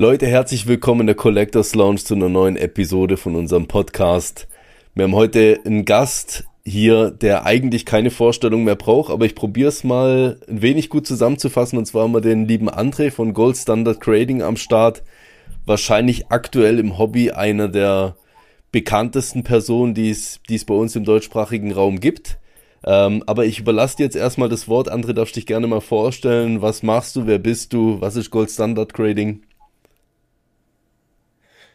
Leute, herzlich willkommen in der Collectors Lounge zu einer neuen Episode von unserem Podcast. Wir haben heute einen Gast hier, der eigentlich keine Vorstellung mehr braucht, aber ich probiere es mal ein wenig gut zusammenzufassen. Und zwar haben wir den lieben André von Gold Standard Trading am Start. Wahrscheinlich aktuell im Hobby einer der bekanntesten Personen, die es, bei uns im deutschsprachigen Raum gibt. Ähm, aber ich überlasse dir jetzt erstmal das Wort. André, darfst dich gerne mal vorstellen. Was machst du? Wer bist du? Was ist Gold Standard Trading?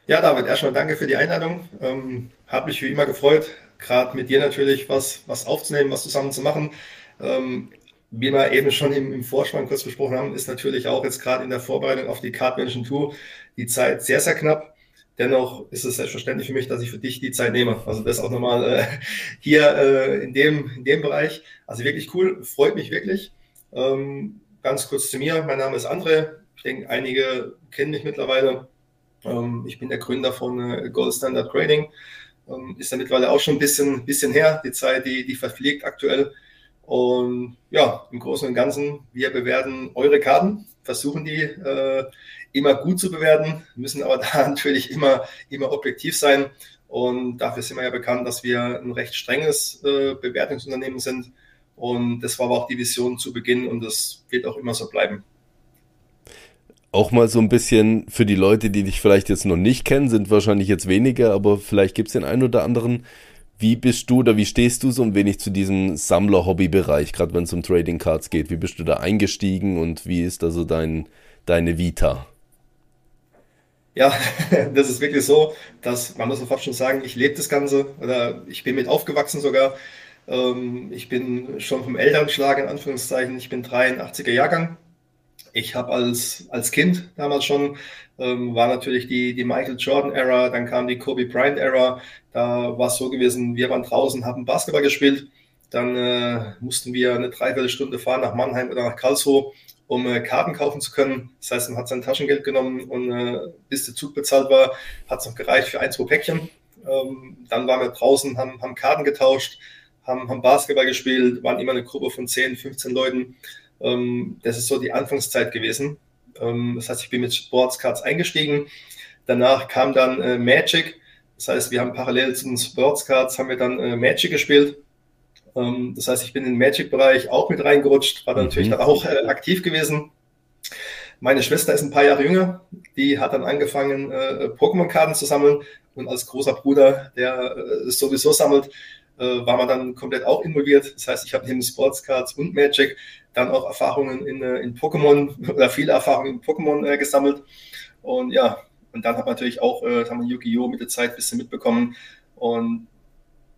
Ja, David, erstmal danke für die Einladung. Ähm, Habe mich wie immer gefreut, gerade mit dir natürlich was, was aufzunehmen, was zusammen zu machen. Ähm, wie wir eben schon im, im Vorspann kurz besprochen haben, ist natürlich auch jetzt gerade in der Vorbereitung auf die Card Mansion Tour die Zeit sehr, sehr knapp. Dennoch ist es selbstverständlich für mich, dass ich für dich die Zeit nehme. Also das auch nochmal äh, hier äh, in, dem, in dem Bereich. Also wirklich cool, freut mich wirklich. Ähm, ganz kurz zu mir, mein Name ist André. Ich denke, einige kennen mich mittlerweile. Ähm, ich bin der Gründer von äh, Gold Standard Trading. Ähm, ist ja mittlerweile auch schon ein bisschen, bisschen her, die Zeit, die, die verfliegt aktuell. Und ja, im Großen und Ganzen, wir bewerten eure Karten, versuchen die äh, immer gut zu bewerten, müssen aber da natürlich immer, immer objektiv sein. Und dafür sind wir ja bekannt, dass wir ein recht strenges äh, Bewertungsunternehmen sind. Und das war aber auch die Vision zu Beginn und das wird auch immer so bleiben auch mal so ein bisschen für die Leute, die dich vielleicht jetzt noch nicht kennen, sind wahrscheinlich jetzt weniger, aber vielleicht gibt es den einen oder anderen. Wie bist du oder wie stehst du so ein wenig zu diesem Sammler-Hobby-Bereich, gerade wenn es um Trading Cards geht? Wie bist du da eingestiegen und wie ist also dein, deine Vita? Ja, das ist wirklich so, dass man muss sofort schon sagen, ich lebe das Ganze oder ich bin mit aufgewachsen sogar. Ähm, ich bin schon vom Elternschlag in Anführungszeichen, ich bin 83er Jahrgang ich habe als, als Kind damals schon, ähm, war natürlich die, die Michael Jordan-Ära, dann kam die Kobe Bryant-Ära. Da war es so gewesen, wir waren draußen, haben Basketball gespielt. Dann äh, mussten wir eine Dreiviertelstunde fahren nach Mannheim oder nach Karlsruhe, um äh, Karten kaufen zu können. Das heißt, man hat sein Taschengeld genommen und äh, bis der Zug bezahlt war, hat es noch gereicht für ein, zwei Päckchen. Ähm, dann waren wir draußen, haben, haben Karten getauscht, haben, haben Basketball gespielt, waren immer eine Gruppe von 10, 15 Leuten. Ähm, das ist so die Anfangszeit gewesen. Ähm, das heißt, ich bin mit Sportscards eingestiegen. Danach kam dann äh, Magic. Das heißt, wir haben parallel zu den Sportscards haben wir dann äh, Magic gespielt. Ähm, das heißt, ich bin in den Magic-Bereich auch mit reingerutscht, war dann mhm. natürlich dann auch äh, aktiv gewesen. Meine Schwester ist ein paar Jahre jünger. Die hat dann angefangen, Pokémon-Karten zu sammeln. Und als großer Bruder, der äh, sowieso sammelt, war man dann komplett auch involviert. Das heißt, ich habe neben Sportscards und Magic dann auch Erfahrungen in, äh, in Pokémon oder viele Erfahrungen in Pokémon äh, gesammelt. Und ja, und dann hat man natürlich auch, äh, haben Yu-Gi-Oh! mit der Zeit ein bisschen mitbekommen. Und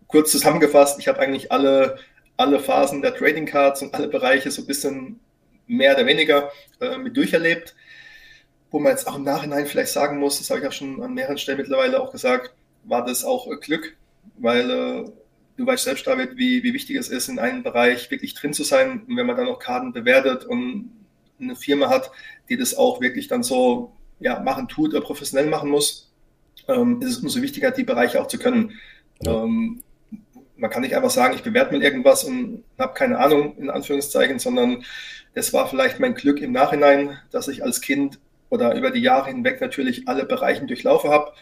kurz zusammengefasst, ich habe eigentlich alle, alle Phasen der Trading Cards und alle Bereiche so ein bisschen mehr oder weniger äh, mit durcherlebt. Wo man jetzt auch im Nachhinein vielleicht sagen muss, das habe ich auch schon an mehreren Stellen mittlerweile auch gesagt, war das auch äh, Glück, weil äh, du weißt selbst, David, wie, wie wichtig es ist, in einem Bereich wirklich drin zu sein. Und wenn man dann noch Karten bewertet und eine Firma hat, die das auch wirklich dann so ja, machen tut oder professionell machen muss, ähm, ist es umso wichtiger, die Bereiche auch zu können. Ja. Ähm, man kann nicht einfach sagen, ich bewerte mal irgendwas und habe keine Ahnung, in Anführungszeichen, sondern das war vielleicht mein Glück im Nachhinein, dass ich als Kind oder über die Jahre hinweg natürlich alle Bereiche durchlaufen habe.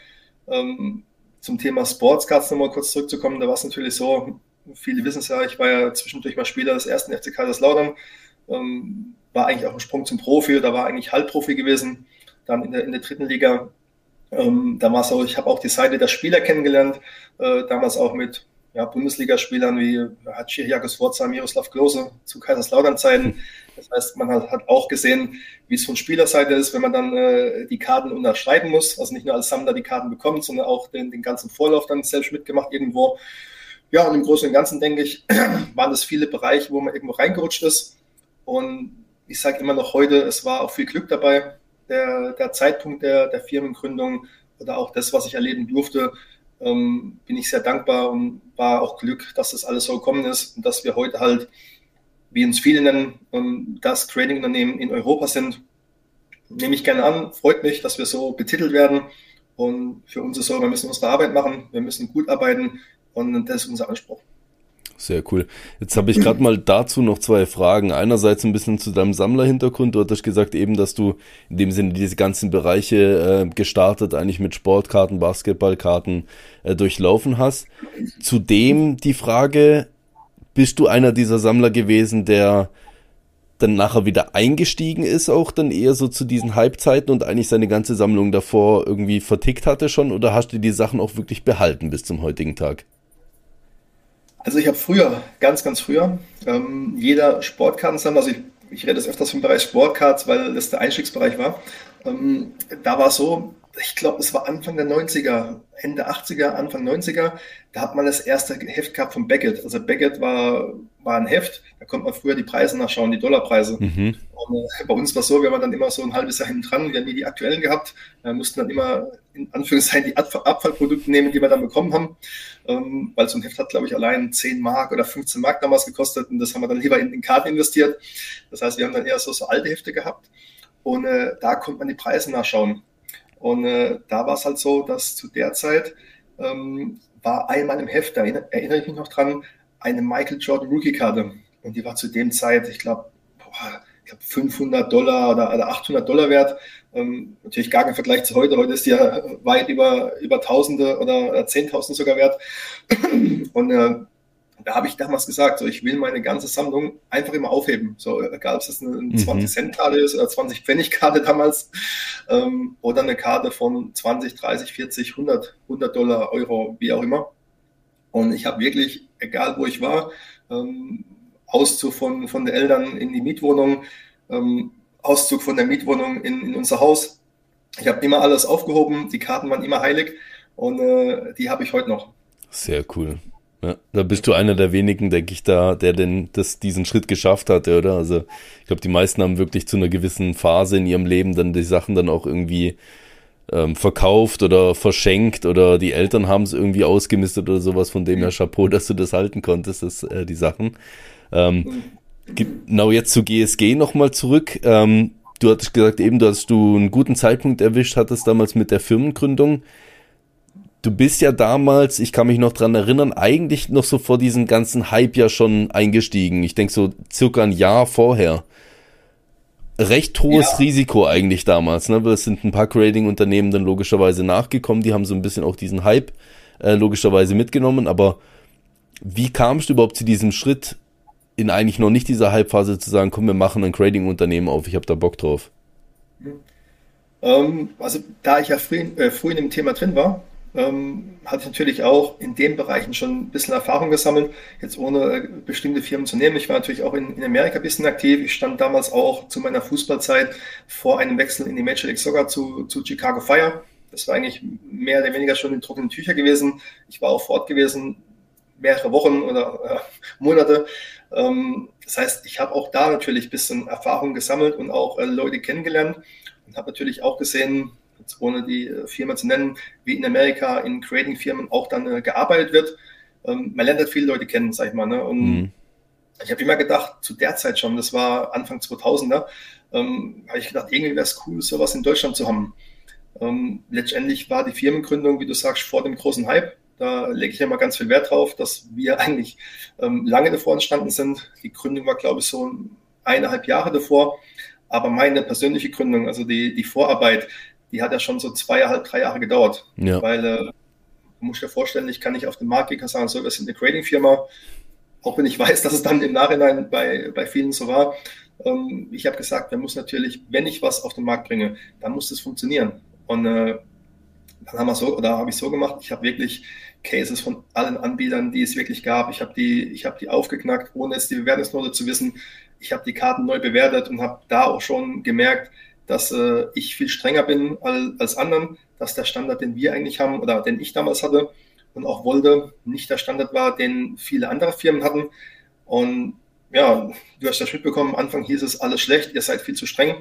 Ähm, zum Thema Sportscards nochmal kurz zurückzukommen, da war es natürlich so, viele wissen es ja, ich war ja zwischendurch mal Spieler des ersten FC Kaiserslautern, ähm, war eigentlich auch ein Sprung zum Profi, da war eigentlich Halbprofi gewesen, dann in der, in der dritten Liga. Ähm, da so, ich habe auch die Seite der Spieler kennengelernt, äh, damals auch mit ja, Bundesligaspielern wie Hachi Jakosforza, Miroslav Klose zu Kaiserslautern-Zeiten. Das heißt, man hat, hat, auch gesehen, wie es von Spielerseite ist, wenn man dann äh, die Karten unterschreiben muss. Also nicht nur als Sammler die Karten bekommt, sondern auch den, den ganzen Vorlauf dann selbst mitgemacht irgendwo. Ja, und im Großen und Ganzen denke ich, waren das viele Bereiche, wo man irgendwo reingerutscht ist. Und ich sage immer noch heute, es war auch viel Glück dabei. Der, der Zeitpunkt der, der Firmengründung oder auch das, was ich erleben durfte, ähm, bin ich sehr dankbar und war auch Glück, dass das alles so gekommen ist und dass wir heute halt, wie uns viele nennen, ähm, das Trading-Unternehmen in Europa sind. Nehme ich gerne an, freut mich, dass wir so betitelt werden. Und für uns ist so, wir müssen unsere Arbeit machen, wir müssen gut arbeiten und das ist unser Anspruch. Sehr cool. Jetzt habe ich gerade mal dazu noch zwei Fragen. Einerseits ein bisschen zu deinem Sammlerhintergrund. Du hattest gesagt eben, dass du in dem Sinne diese ganzen Bereiche äh, gestartet, eigentlich mit Sportkarten, Basketballkarten äh, durchlaufen hast. Zudem die Frage, bist du einer dieser Sammler gewesen, der dann nachher wieder eingestiegen ist, auch dann eher so zu diesen Halbzeiten und eigentlich seine ganze Sammlung davor irgendwie vertickt hatte schon? Oder hast du die Sachen auch wirklich behalten bis zum heutigen Tag? Also ich habe früher, ganz, ganz früher, ähm, jeder Sportkartensammler, also ich, ich rede jetzt öfters vom Bereich Sportcards, weil das der Einstiegsbereich war, ähm, da war es so, ich glaube, es war Anfang der 90er, Ende 80er, Anfang 90er, da hat man das erste Heft gehabt von Beckett. Also Beckett war, war ein Heft, da konnte man früher die Preise nachschauen, die Dollarpreise. Mhm. Und, äh, bei uns war es so, wir waren dann immer so ein halbes Jahr hinten dran, wir haben nie die aktuellen gehabt, wir mussten dann immer in Anführungszeichen die Abfallprodukte nehmen, die wir dann bekommen haben, ähm, weil so ein Heft hat, glaube ich, allein 10 Mark oder 15 Mark damals gekostet und das haben wir dann lieber in, in Karten investiert. Das heißt, wir haben dann eher so, so alte Hefte gehabt und äh, da konnte man die Preise nachschauen. Und äh, da war es halt so, dass zu der Zeit ähm, war einmal im Heft, da erinnere, ich mich noch dran, eine Michael Jordan Rookie-Karte. Und die war zu dem Zeit, ich glaube, ich glaube 500 Dollar oder, oder 800 Dollar wert. Ähm, natürlich gar kein Vergleich zu heute. Heute ist die ja weit über, über Tausende oder, oder Zehntausende sogar wert. Und äh, da habe ich damals gesagt, so ich will meine ganze Sammlung einfach immer aufheben. So, egal ob es eine mhm. 20-Cent-Karte ist oder 20-Pfennig-Karte damals ähm, oder eine Karte von 20, 30, 40, 100, 100 Dollar, Euro, wie auch immer. Und ich habe wirklich, egal wo ich war, ähm, Auszug von, von den Eltern in die Mietwohnung, ähm, Auszug von der Mietwohnung in, in unser Haus. Ich habe immer alles aufgehoben, die Karten waren immer heilig und äh, die habe ich heute noch. Sehr cool. Ja, da bist du einer der wenigen, denke ich, da, der denn das, diesen Schritt geschafft hatte, oder? Also ich glaube, die meisten haben wirklich zu einer gewissen Phase in ihrem Leben dann die Sachen dann auch irgendwie ähm, verkauft oder verschenkt oder die Eltern haben es irgendwie ausgemistet oder sowas. Von dem her Chapeau, dass du das halten konntest, das, äh, die Sachen. Ähm, genau jetzt zu GSG nochmal zurück. Ähm, du hattest gesagt eben, dass du einen guten Zeitpunkt erwischt hattest damals mit der Firmengründung du bist ja damals, ich kann mich noch dran erinnern, eigentlich noch so vor diesem ganzen Hype ja schon eingestiegen. Ich denke so circa ein Jahr vorher. Recht hohes ja. Risiko eigentlich damals, ne? Es sind ein paar Grading-Unternehmen dann logischerweise nachgekommen, die haben so ein bisschen auch diesen Hype äh, logischerweise mitgenommen, aber wie kamst du überhaupt zu diesem Schritt, in eigentlich noch nicht dieser Hype-Phase zu sagen, komm, wir machen ein Grading-Unternehmen auf, ich habe da Bock drauf? Ähm, also da ich ja früh, äh, früh in dem Thema drin war, ähm, hatte ich natürlich auch in den Bereichen schon ein bisschen Erfahrung gesammelt, jetzt ohne äh, bestimmte Firmen zu nehmen. Ich war natürlich auch in, in, Amerika ein bisschen aktiv. Ich stand damals auch zu meiner Fußballzeit vor einem Wechsel in die Major League Soccer zu, zu Chicago Fire. Das war eigentlich mehr oder weniger schon in trockenen Tücher gewesen. Ich war auch fort gewesen, mehrere Wochen oder äh, Monate. Ähm, das heißt, ich habe auch da natürlich ein bisschen Erfahrung gesammelt und auch äh, Leute kennengelernt und habe natürlich auch gesehen, jetzt ohne die äh, Firma zu nennen, wie in Amerika in Creating-Firmen auch dann äh, gearbeitet wird. Ähm, man lernt halt viele Leute kennen, sag ich mal. Ne? Und mhm. ich habe immer gedacht, zu der Zeit schon, das war Anfang 2000er, ähm, habe ich gedacht, irgendwie wäre es cool, sowas in Deutschland zu haben. Ähm, letztendlich war die Firmengründung, wie du sagst, vor dem großen Hype. Da lege ich immer ganz viel Wert drauf, dass wir eigentlich ähm, lange davor entstanden sind. Die Gründung war, glaube ich, so eineinhalb Jahre davor. Aber meine persönliche Gründung, also die, die Vorarbeit, die hat ja schon so zweieinhalb, drei Jahre gedauert. Ja. Weil äh, du musst dir vorstellen, ich kann nicht auf den Markt gehen und sagen, so, wir sind eine Grading-Firma, auch wenn ich weiß, dass es dann im Nachhinein bei, bei vielen so war. Ähm, ich habe gesagt, wir muss natürlich, wenn ich was auf den Markt bringe, dann muss das funktionieren. Und äh, dann haben wir so, oder habe ich so gemacht, ich habe wirklich Cases von allen Anbietern, die es wirklich gab. Ich habe die, ich habe die aufgeknackt, ohne jetzt die Bewertungsnote zu wissen. Ich habe die Karten neu bewertet und habe da auch schon gemerkt, dass äh, ich viel strenger bin als, als anderen, dass der Standard, den wir eigentlich haben oder den ich damals hatte und auch wollte, nicht der Standard war, den viele andere Firmen hatten. Und ja, du hast das mitbekommen, am Anfang hieß es alles schlecht, ihr seid viel zu streng.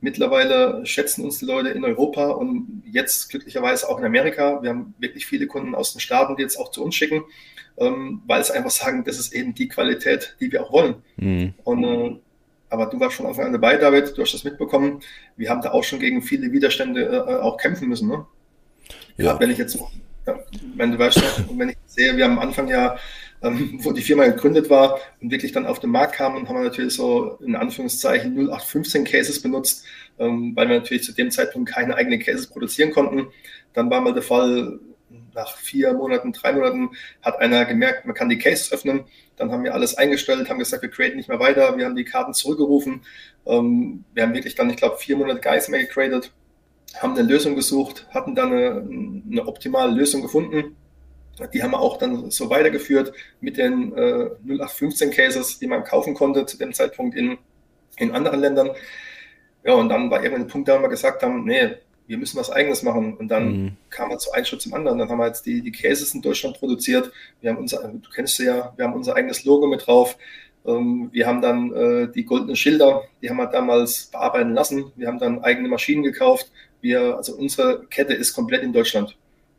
Mittlerweile schätzen uns die Leute in Europa und jetzt glücklicherweise auch in Amerika. Wir haben wirklich viele Kunden aus den Staaten, die jetzt auch zu uns schicken, ähm, weil sie einfach sagen, das ist eben die Qualität, die wir auch wollen. Mhm. Und, äh, aber du warst von Anfang an dabei, David, du hast das mitbekommen. Wir haben da auch schon gegen viele Widerstände äh, auch kämpfen müssen. Ne? Ja. Wenn ich jetzt, ja, wenn du weißt, wenn ich sehe, wir haben am Anfang ja ähm, wo die Firma gegründet war und wirklich dann auf den Markt kam und haben wir natürlich so in Anführungszeichen 0815 Cases benutzt, ähm, weil wir natürlich zu dem Zeitpunkt keine eigenen Cases produzieren konnten. Dann war mal der Fall, nach vier Monaten, drei Monaten hat einer gemerkt, man kann die Cases öffnen. Dann haben wir alles eingestellt, haben gesagt, wir createn nicht mehr weiter. Wir haben die Karten zurückgerufen. Ähm, wir haben wirklich dann, ich glaube, vier Monate nichts mehr gecreated, haben eine Lösung gesucht, hatten dann eine, eine optimale Lösung gefunden die haben wir auch dann so weitergeführt mit den äh, 0815 Cases, die man kaufen konnte zu dem Zeitpunkt in, in anderen Ländern. Ja, und dann war irgendwann ein Punkt, da wir gesagt haben, nee, wir müssen was Eigenes machen. Und dann mhm. kam man zu einem Schritt zum anderen. Dann haben wir jetzt die, die Cases in Deutschland produziert. Wir haben unser, du kennst sie ja, wir haben unser eigenes Logo mit drauf. Ähm, wir haben dann äh, die goldenen Schilder, die haben wir damals bearbeiten lassen. Wir haben dann eigene Maschinen gekauft. Wir, also unsere Kette ist komplett in Deutschland.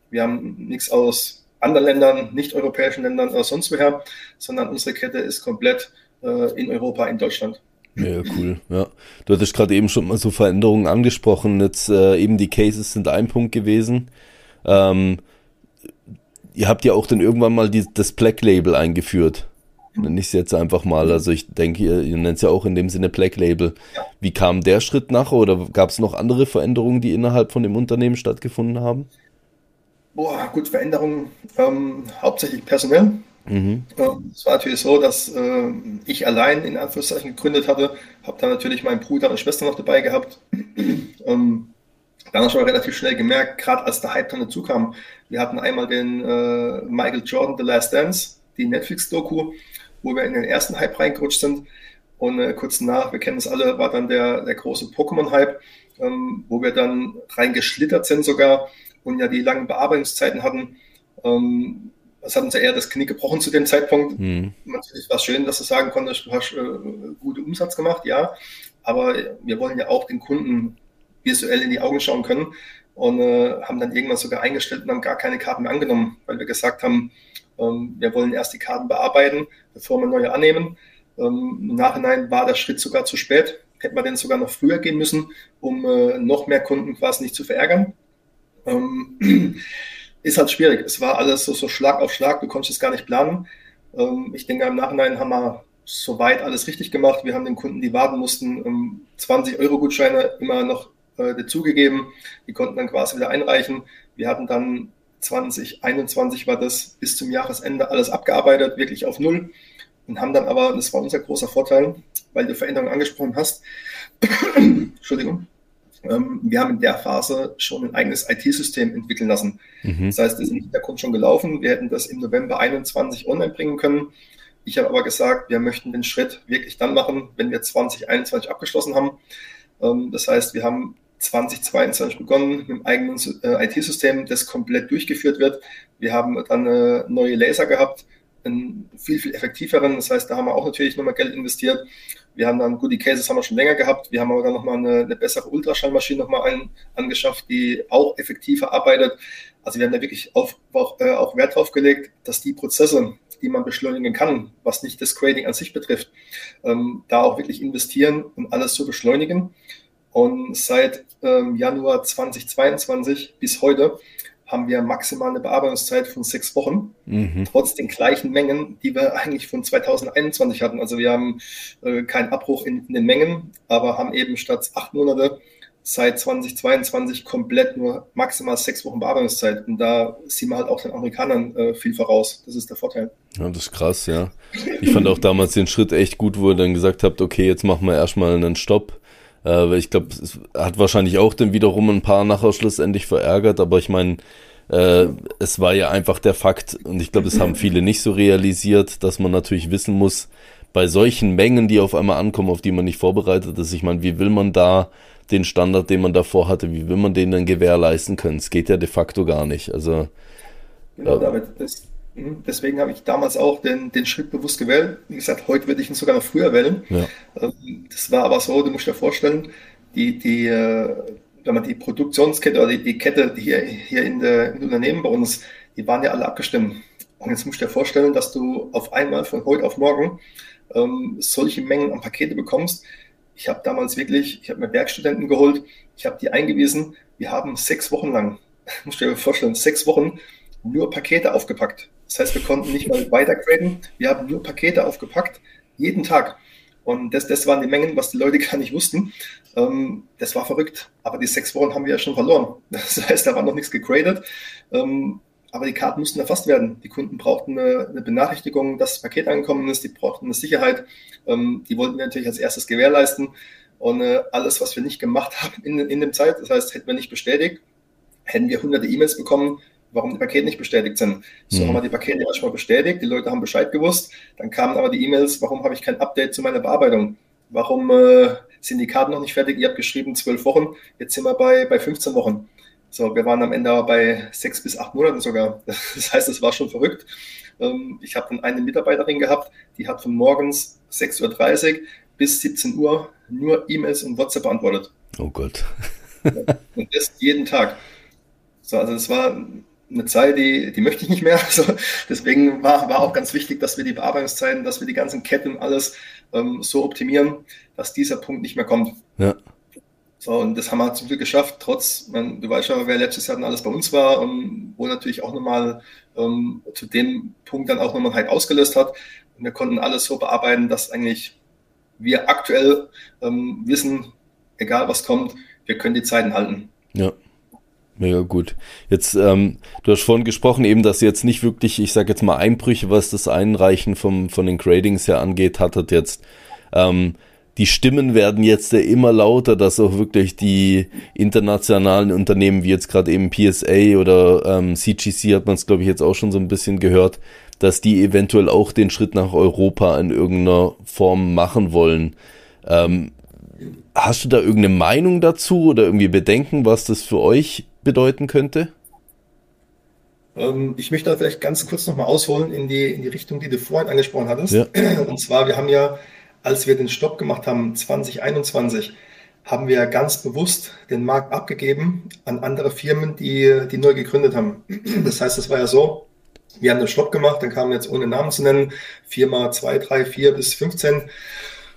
Wir haben nichts aus anderen Ländern, nicht-europäischen Ländern oder sonst woher, sondern unsere Kette ist komplett äh, in Europa, in Deutschland. Ja, cool. Ja. Du hattest gerade eben schon mal so Veränderungen angesprochen. Jetzt äh, eben die Cases sind ein Punkt gewesen. Ähm, ihr habt ja auch dann irgendwann mal die, das Black Label eingeführt. Nenne ich es jetzt einfach mal. Also ich denke, ihr, ihr nennt es ja auch in dem Sinne Black Label. Wie kam der Schritt nachher oder gab es noch andere Veränderungen, die innerhalb von dem Unternehmen stattgefunden haben? Boah, gut, Veränderungen, ähm, hauptsächlich personell. Mhm. Es war natürlich so, dass äh, ich allein in Anführungszeichen gegründet hatte, habe dann natürlich meinen Bruder und Schwester noch dabei gehabt. ähm, dann habe ich aber relativ schnell gemerkt, gerade als der Hype dann dazu kam, wir hatten einmal den äh, Michael Jordan The Last Dance, die Netflix-Doku, wo wir in den ersten Hype reingerutscht sind. Und äh, kurz nach, wir kennen es alle, war dann der, der große Pokémon-Hype, ähm, wo wir dann reingeschlittert sind sogar und ja die langen Bearbeitungszeiten hatten. Ähm, das hat uns ja eher das Knick gebrochen zu dem Zeitpunkt. Mhm. Natürlich war es schön, dass du sagen konntest, du hast äh, guten Umsatz gemacht, ja. Aber wir wollen ja auch den Kunden visuell in die Augen schauen können und äh, haben dann irgendwann sogar eingestellt und haben gar keine Karten mehr angenommen, weil wir gesagt haben, ähm, wir wollen erst die Karten bearbeiten, bevor wir neue annehmen. Ähm, Im Nachhinein war der Schritt sogar zu spät. Hätte man denn sogar noch früher gehen müssen, um äh, noch mehr Kunden quasi nicht zu verärgern. Ähm, ist halt schwierig. Es war alles so, so Schlag auf Schlag, du konntest es gar nicht planen. Ähm, ich denke, im Nachhinein haben wir soweit alles richtig gemacht. Wir haben den Kunden, die warten mussten, um 20-Euro-Gutscheine immer noch äh, dazugegeben. Die konnten dann quasi wieder einreichen. Wir hatten dann 2021 war das bis zum Jahresende alles abgearbeitet, wirklich auf Null. Und haben dann aber, das war unser großer Vorteil, weil du Veränderungen angesprochen hast, Entschuldigung, ähm, wir haben in der Phase schon ein eigenes IT-System entwickeln lassen. Mhm. Das heißt, das ist im Hintergrund schon gelaufen. Wir hätten das im November 21 online bringen können. Ich habe aber gesagt, wir möchten den Schritt wirklich dann machen, wenn wir 2021 abgeschlossen haben. Ähm, das heißt, wir haben 2022 begonnen mit einem eigenen äh, IT-System, das komplett durchgeführt wird. Wir haben dann äh, neue Laser gehabt, einen viel, viel effektiveren. Das heißt, da haben wir auch natürlich nochmal Geld investiert. Wir haben dann, gut, die Cases haben wir schon länger gehabt. Wir haben aber dann nochmal eine, eine bessere Ultraschallmaschine nochmal an, angeschafft, die auch effektiver arbeitet. Also wir haben da wirklich auf, auch, äh, auch Wert drauf gelegt, dass die Prozesse, die man beschleunigen kann, was nicht das Grading an sich betrifft, ähm, da auch wirklich investieren und alles zu beschleunigen. Und seit ähm, Januar 2022 bis heute haben wir maximal eine Bearbeitungszeit von sechs Wochen, mhm. trotz den gleichen Mengen, die wir eigentlich von 2021 hatten. Also wir haben äh, keinen Abbruch in, in, den Mengen, aber haben eben statt acht Monate seit 2022 komplett nur maximal sechs Wochen Bearbeitungszeit. Und da sind wir halt auch den Amerikanern äh, viel voraus. Das ist der Vorteil. Ja, das ist krass, ja. Ich fand auch damals den Schritt echt gut, wo ihr dann gesagt habt, okay, jetzt machen wir erstmal einen Stopp. Äh, ich glaube, es hat wahrscheinlich auch dann wiederum ein paar nachher schlussendlich verärgert, aber ich meine, äh, es war ja einfach der Fakt, und ich glaube, das haben viele nicht so realisiert, dass man natürlich wissen muss, bei solchen Mengen, die auf einmal ankommen, auf die man nicht vorbereitet ist, ich meine, wie will man da den Standard, den man davor hatte, wie will man den dann gewährleisten können? Es geht ja de facto gar nicht. Also genau, David, das, Mhm. Deswegen habe ich damals auch den, den Schritt bewusst gewählt. Wie gesagt, heute würde ich ihn sogar noch früher wählen. Ja. Ähm, das war aber so, du musst dir vorstellen, die, die, äh, wenn man die Produktionskette oder die, die Kette die hier, hier in der, im Unternehmen bei uns, die waren ja alle abgestimmt. Und jetzt musst du dir vorstellen, dass du auf einmal von heute auf morgen ähm, solche Mengen an Pakete bekommst. Ich habe damals wirklich, ich habe mir Werkstudenten geholt, ich habe die eingewiesen. Wir haben sechs Wochen lang, musst du dir vorstellen, sechs Wochen nur Pakete aufgepackt. Das heißt, wir konnten nicht mal weitergraden. Wir haben nur Pakete aufgepackt, jeden Tag. Und das, das waren die Mengen, was die Leute gar nicht wussten. Ähm, das war verrückt. Aber die sechs Wochen haben wir ja schon verloren. Das heißt, da war noch nichts gegradet. Ähm, aber die Karten mussten erfasst werden. Die Kunden brauchten eine, eine, Benachrichtigung, dass das Paket angekommen ist. Die brauchten eine Sicherheit. Ähm, die wollten wir natürlich als erstes gewährleisten. Und äh, alles, was wir nicht gemacht haben in, in dem Zeit, das heißt, hätten wir nicht bestätigt, hätten wir hunderte E-Mails bekommen, warum die Pakete nicht bestätigt sind. So mhm. haben wir die Pakete erstmal bestätigt, die Leute haben Bescheid gewusst, dann kamen aber die E-Mails, warum habe ich kein Update zu meiner Bearbeitung? Warum äh, sind die Karten noch nicht fertig? Ihr habt geschrieben zwölf Wochen, jetzt sind wir bei, bei 15 Wochen. So, wir waren am Ende bei sechs bis acht Monaten sogar. Das heißt, es war schon verrückt. Ähm, ich habe dann eine Mitarbeiterin gehabt, die hat von morgens 6.30 Uhr bis 17 Uhr nur E-Mails und WhatsApp beantwortet. Oh Gott. Und das jeden Tag. So, also es war eine Zeit, die, die möchte ich nicht mehr. Also deswegen war, war auch ganz wichtig, dass wir die Bearbeitungszeiten, dass wir die ganzen Ketten und alles ähm, so optimieren, dass dieser Punkt nicht mehr kommt. Ja. So, und das haben wir zum Glück geschafft, trotz, man, du weißt ja, wer letztes Jahr dann alles bei uns war, und ähm, wo natürlich auch nochmal ähm, zu dem Punkt dann auch nochmal halt ausgelöst hat. Und wir konnten alles so bearbeiten, dass eigentlich wir aktuell ähm, wissen, egal was kommt, wir können die Zeiten halten. Ja. Mega gut. Jetzt, ähm, du hast vorhin gesprochen, eben, dass jetzt nicht wirklich, ich sage jetzt mal, Einbrüche, was das Einreichen vom, von den Gradings her angeht, hattet jetzt. Ähm, die Stimmen werden jetzt immer lauter, dass auch wirklich die internationalen Unternehmen, wie jetzt gerade eben PSA oder ähm, CGC hat man es, glaube ich, jetzt auch schon so ein bisschen gehört, dass die eventuell auch den Schritt nach Europa in irgendeiner Form machen wollen. Ähm, hast du da irgendeine Meinung dazu oder irgendwie Bedenken, was das für euch bedeuten könnte? Ähm, ich möchte da vielleicht ganz kurz nochmal ausholen in die, in die Richtung, die du vorhin angesprochen hattest. Ja. Und zwar, wir haben ja, als wir den Stopp gemacht haben, 2021, haben wir ganz bewusst den Markt abgegeben an andere Firmen, die, die neu gegründet haben. Das heißt, es war ja so, wir haben den Stopp gemacht, dann kamen jetzt ohne Namen zu nennen, Firma 2, 3, 4 bis 15.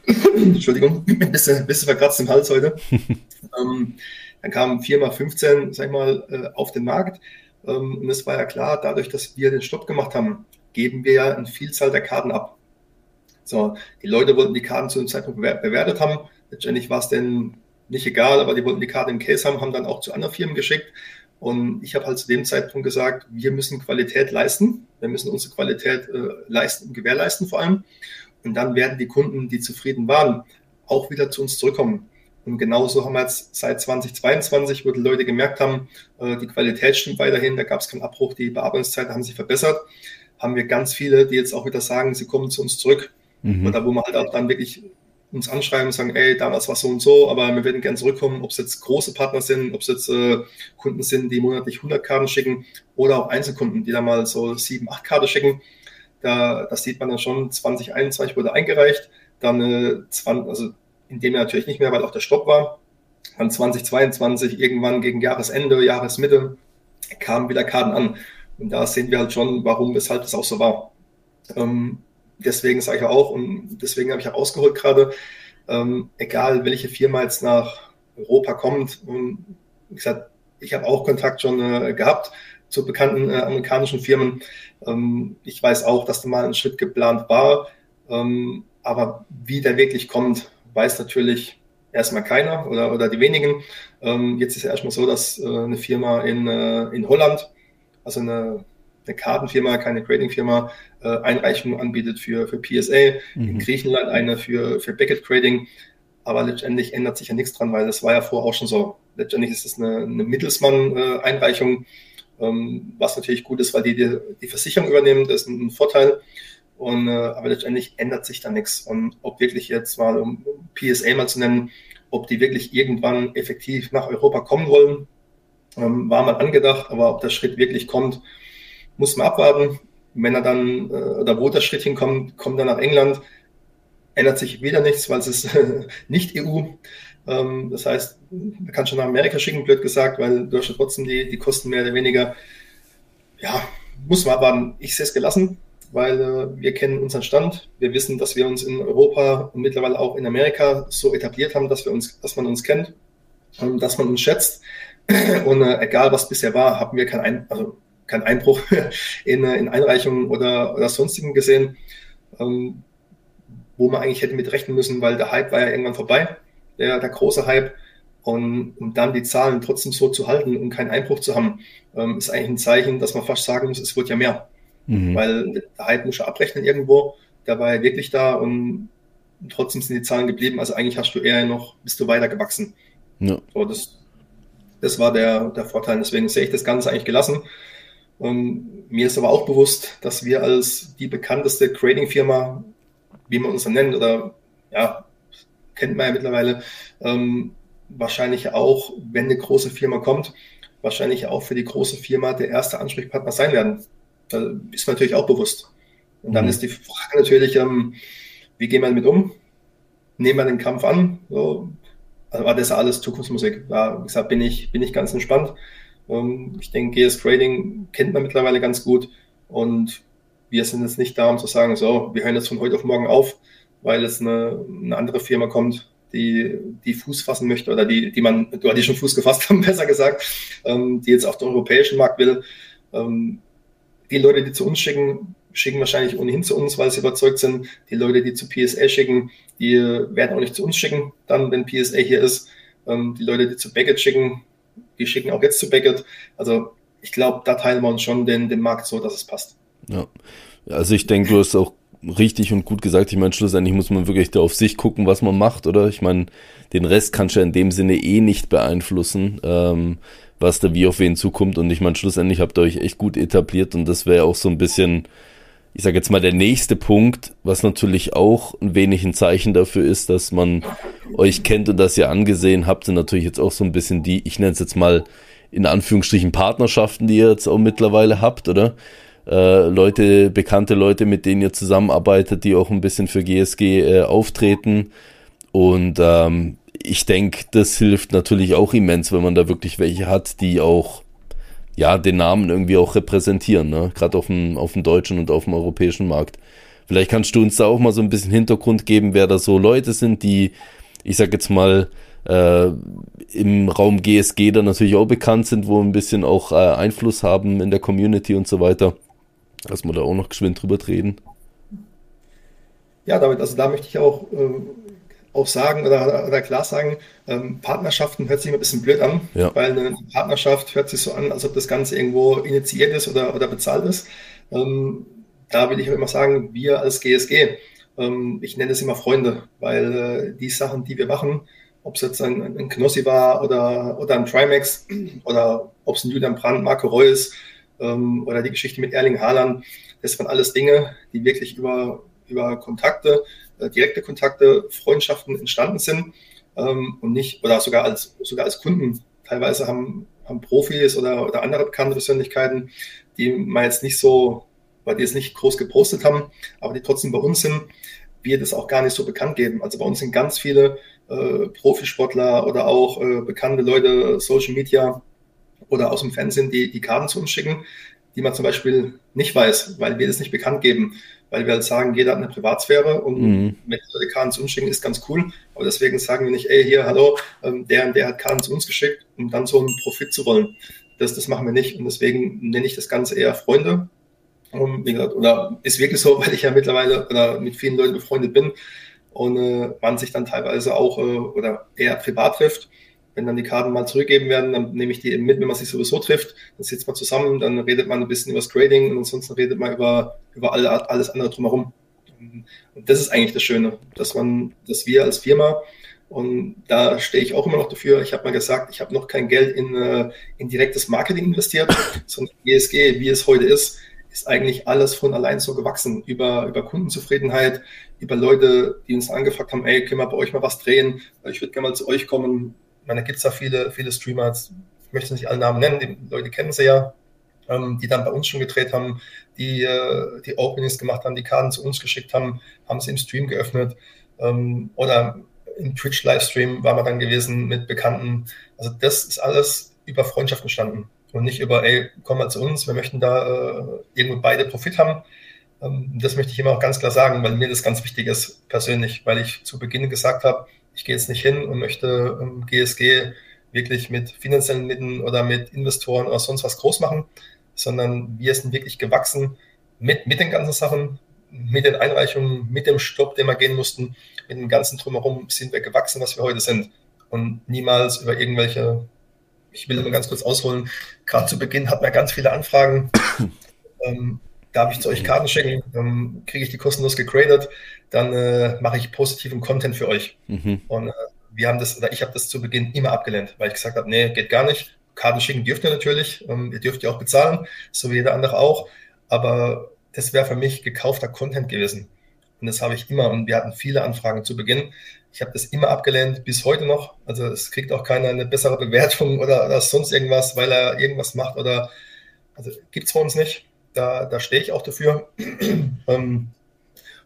Entschuldigung, ein bisschen, bisschen verkratzt im Hals heute. ähm, dann kamen 4 mal 15, sag ich mal, äh, auf den Markt. Ähm, und es war ja klar, dadurch, dass wir den Stopp gemacht haben, geben wir ja eine Vielzahl der Karten ab. So, die Leute wollten die Karten zu dem Zeitpunkt bewertet haben. Letztendlich war es denn nicht egal, aber die wollten die Karte im Case haben, haben dann auch zu anderen Firmen geschickt. Und ich habe halt zu dem Zeitpunkt gesagt, wir müssen Qualität leisten. Wir müssen unsere Qualität äh, leisten gewährleisten vor allem. Und dann werden die Kunden, die zufrieden waren, auch wieder zu uns zurückkommen. Und genauso haben wir jetzt seit 2022, wo die Leute gemerkt haben, äh, die Qualität stimmt weiterhin, da gab es keinen Abbruch, die Bearbeitungszeiten haben sich verbessert, haben wir ganz viele, die jetzt auch wieder sagen, sie kommen zu uns zurück. Mhm. Oder wo wir halt auch dann wirklich uns anschreiben und sagen, ey, damals war so und so, aber wir würden gerne zurückkommen, ob es jetzt große Partner sind, ob es jetzt äh, Kunden sind, die monatlich 100 Karten schicken oder auch Einzelkunden, die da mal so sieben, acht Karten schicken. Da, das sieht man dann schon, 2021 wurde eingereicht, dann äh, 20, also in dem natürlich nicht mehr, weil auch der Stopp war. Dann 2022, irgendwann gegen Jahresende, Jahresmitte, kamen wieder Karten an. Und da sehen wir halt schon, warum, weshalb das auch so war. Ähm, deswegen sage ich auch, und deswegen habe ich auch ausgeholt gerade, ähm, egal welche Firma jetzt nach Europa kommt, und wie gesagt, ich habe auch Kontakt schon äh, gehabt zu bekannten äh, amerikanischen Firmen. Ähm, ich weiß auch, dass da mal ein Schritt geplant war, ähm, aber wie der wirklich kommt, weiß natürlich erstmal keiner oder, oder die wenigen. Ähm, jetzt ist ja erstmal so, dass äh, eine Firma in, äh, in Holland, also eine, eine Kartenfirma, keine Grading-Firma, äh, Einreichungen anbietet für, für PSA, mhm. in Griechenland eine für, für Beckett Grading. Aber letztendlich ändert sich ja nichts dran, weil das war ja vorher auch schon so. Letztendlich ist es eine, eine Mittelsmann-Einreichung, ähm, was natürlich gut ist, weil die, die die Versicherung übernehmen, das ist ein Vorteil. Und, äh, aber letztendlich ändert sich da nichts. Und ob wirklich jetzt mal, um PSA mal zu nennen, ob die wirklich irgendwann effektiv nach Europa kommen wollen, ähm, war mal angedacht. Aber ob der Schritt wirklich kommt, muss man abwarten. wenn er dann, äh, oder wo der Schritt hinkommt, kommt er nach England, ändert sich wieder nichts, weil es ist nicht EU. Ähm, das heißt, man kann schon nach Amerika schicken, blöd gesagt, weil ja trotzdem die, die Kosten mehr oder weniger. Ja, muss man aber, ich sehe es gelassen, weil äh, wir kennen unseren Stand. Wir wissen, dass wir uns in Europa und mittlerweile auch in Amerika so etabliert haben, dass wir uns, dass man uns kennt, und dass man uns schätzt. Und äh, egal was bisher war, haben wir keinen, Ein also keinen Einbruch in, äh, in Einreichungen oder, oder sonstigen gesehen, ähm, wo man eigentlich hätte mit rechnen müssen, weil der Hype war ja irgendwann vorbei, der, der große Hype. Und um dann die Zahlen trotzdem so zu halten und keinen Einbruch zu haben, ähm, ist eigentlich ein Zeichen, dass man fast sagen muss, es wird ja mehr. Mhm. Weil der Hype muss ja abrechnen irgendwo, der war ja wirklich da und trotzdem sind die Zahlen geblieben. Also eigentlich hast du eher noch, bist du weiter gewachsen. Ja. So, das, das war der, der Vorteil. Deswegen sehe ich das Ganze eigentlich gelassen. Und mir ist aber auch bewusst, dass wir als die bekannteste Grading-Firma, wie man uns so nennt, oder ja, kennt man ja mittlerweile, ähm, wahrscheinlich auch, wenn eine große Firma kommt, wahrscheinlich auch für die große Firma der erste Ansprechpartner sein werden. Da ist man natürlich auch bewusst. Und dann mhm. ist die Frage natürlich, ähm, wie gehen wir damit um? Nehmen wir den Kampf an? So, also war das alles Zukunftsmusik. Da, wie gesagt, bin ich, bin ich ganz entspannt. Ähm, ich denke, GS Trading kennt man mittlerweile ganz gut. Und wir sind jetzt nicht da, um zu sagen, so, wir hören jetzt von heute auf morgen auf, weil jetzt eine, eine andere Firma kommt, die, die Fuß fassen möchte oder die, die man, oder die schon Fuß gefasst haben, besser gesagt, ähm, die jetzt auf den europäischen Markt will. Ähm, die Leute, die zu uns schicken, schicken wahrscheinlich ohnehin zu uns, weil sie überzeugt sind. Die Leute, die zu PSA schicken, die werden auch nicht zu uns schicken, dann, wenn PSA hier ist. Ähm, die Leute, die zu Beckett schicken, die schicken auch jetzt zu Beckett. Also ich glaube, da teilen wir uns schon den, den Markt so, dass es passt. Ja, also ich denke, du hast auch richtig und gut gesagt. Ich meine, schlussendlich muss man wirklich da auf sich gucken, was man macht, oder? Ich meine, den Rest kannst du ja in dem Sinne eh nicht beeinflussen, ähm, was da wie auf wen zukommt. Und ich meine, schlussendlich habt ihr euch echt gut etabliert und das wäre auch so ein bisschen ich sage jetzt mal, der nächste Punkt, was natürlich auch ein wenig ein Zeichen dafür ist, dass man euch kennt und dass ihr angesehen habt, sind natürlich jetzt auch so ein bisschen die, ich nenne es jetzt mal in Anführungsstrichen Partnerschaften, die ihr jetzt auch mittlerweile habt, oder? Äh, Leute, bekannte Leute, mit denen ihr zusammenarbeitet, die auch ein bisschen für GSG äh, auftreten. Und ähm, ich denke, das hilft natürlich auch immens, wenn man da wirklich welche hat, die auch ja, den Namen irgendwie auch repräsentieren, ne? Gerade auf dem, auf dem deutschen und auf dem europäischen Markt. Vielleicht kannst du uns da auch mal so ein bisschen Hintergrund geben, wer da so Leute sind, die, ich sag jetzt mal, äh, im Raum GSG dann natürlich auch bekannt sind, wo ein bisschen auch äh, Einfluss haben in der Community und so weiter. Lass mal da auch noch geschwind drüber reden. Ja, damit, also da möchte ich auch äh, auch sagen oder, oder klar sagen, ähm, Partnerschaften hört sich ein bisschen blöd an, ja. weil eine Partnerschaft hört sich so an, als ob das Ganze irgendwo initiiert ist oder, oder bezahlt ist. Ähm, da will ich immer sagen, wir als GSG, ähm, ich nenne es immer Freunde, weil äh, die Sachen, die wir machen, ob es jetzt ein, ein Knossi war oder, oder ein Trimax oder ob es ein Julian Brandt, Marco Reus ähm, oder die Geschichte mit Erling Haaland, das waren alles Dinge, die wirklich über, über Kontakte direkte Kontakte, Freundschaften entstanden sind ähm, und nicht, oder sogar als, sogar als Kunden. Teilweise haben, haben Profis oder, oder andere bekannte Persönlichkeiten, die man jetzt nicht so, weil die es nicht groß gepostet haben, aber die trotzdem bei uns sind, wir das auch gar nicht so bekannt geben. Also bei uns sind ganz viele äh, Profisportler oder auch äh, bekannte Leute, Social Media oder aus dem Fernsehen, die die Karten zu uns schicken, die man zum Beispiel nicht weiß, weil wir das nicht bekannt geben weil wir halt sagen, jeder hat eine Privatsphäre und mhm. mit Karten zu uns schicken ist ganz cool. Aber deswegen sagen wir nicht, ey, hier, hallo, ähm, der und der hat Karten zu uns geschickt, um dann so einen Profit zu wollen. Das, das machen wir nicht. Und deswegen nenne ich das Ganze eher Freunde. Und wie gesagt, oder ist wirklich so, weil ich ja mittlerweile oder mit vielen Leuten befreundet bin und äh, man sich dann teilweise auch äh, oder eher privat trifft wenn dann die Karten mal zurückgegeben werden, dann nehme ich die eben mit, wenn man sich sowieso trifft. Dann sitzt man zusammen, dann redet man ein bisschen über das Grading und ansonsten redet man über, über alle, alles andere drumherum. Und das ist eigentlich das Schöne, dass man, dass wir als Firma, und da stehe ich auch immer noch dafür, ich habe mal gesagt, ich habe noch kein Geld in, äh, in direktes Marketing investiert, sondern ESG, wie es heute ist, ist eigentlich alles von allein so gewachsen. Über, über Kundenzufriedenheit, über Leute, die uns angefragt haben, ey, können wir bei euch mal was drehen? Ich würde gerne mal zu euch kommen. Ich meine, da gibt es da viele, viele Streamer, ich möchte nicht alle Namen nennen, die Leute kennen sie ja. ähm, die dann bei uns schon gedreht haben, die äh, die Openings gemacht haben, die Karten zu uns geschickt haben, haben sie im Stream geöffnet ähm, oder im Twitch-Livestream war man dann gewesen mit Bekannten. Also das ist alles über Freundschaft entstanden und nicht über, ey, komm mal zu uns, wir möchten da äh, irgendwo beide Profit haben. Ähm, das möchte ich immer auch ganz klar sagen, weil mir das ganz wichtig ist persönlich, weil ich zu Beginn gesagt habe, ich gehe jetzt nicht hin und möchte ähm, GSG wirklich mit finanziellen Mitteln oder mit Investoren oder sonst was groß machen, sondern wir sind wirklich gewachsen mit, mit den ganzen Sachen, mit den Einreichungen, mit dem Stopp, den wir gehen mussten, mit dem ganzen Drumherum sind wir gewachsen, was wir heute sind. Und niemals über irgendwelche, ich will immer ganz kurz ausholen, gerade zu Beginn hatten wir ganz viele Anfragen. ähm, darf ich zu euch Karten schicken, dann kriege ich die kostenlos gegradet, dann äh, mache ich positiven Content für euch. Mhm. Und äh, wir haben das, oder ich habe das zu Beginn immer abgelehnt, weil ich gesagt habe, nee, geht gar nicht. Karten schicken dürft ihr natürlich, ähm, ihr dürft ja auch bezahlen, so wie jeder andere auch, aber das wäre für mich gekaufter Content gewesen. Und das habe ich immer, und wir hatten viele Anfragen zu Beginn. Ich habe das immer abgelehnt, bis heute noch. Also es kriegt auch keiner eine bessere Bewertung oder, oder sonst irgendwas, weil er irgendwas macht oder, also gibt es bei uns nicht. Da, da stehe ich auch dafür. Ähm,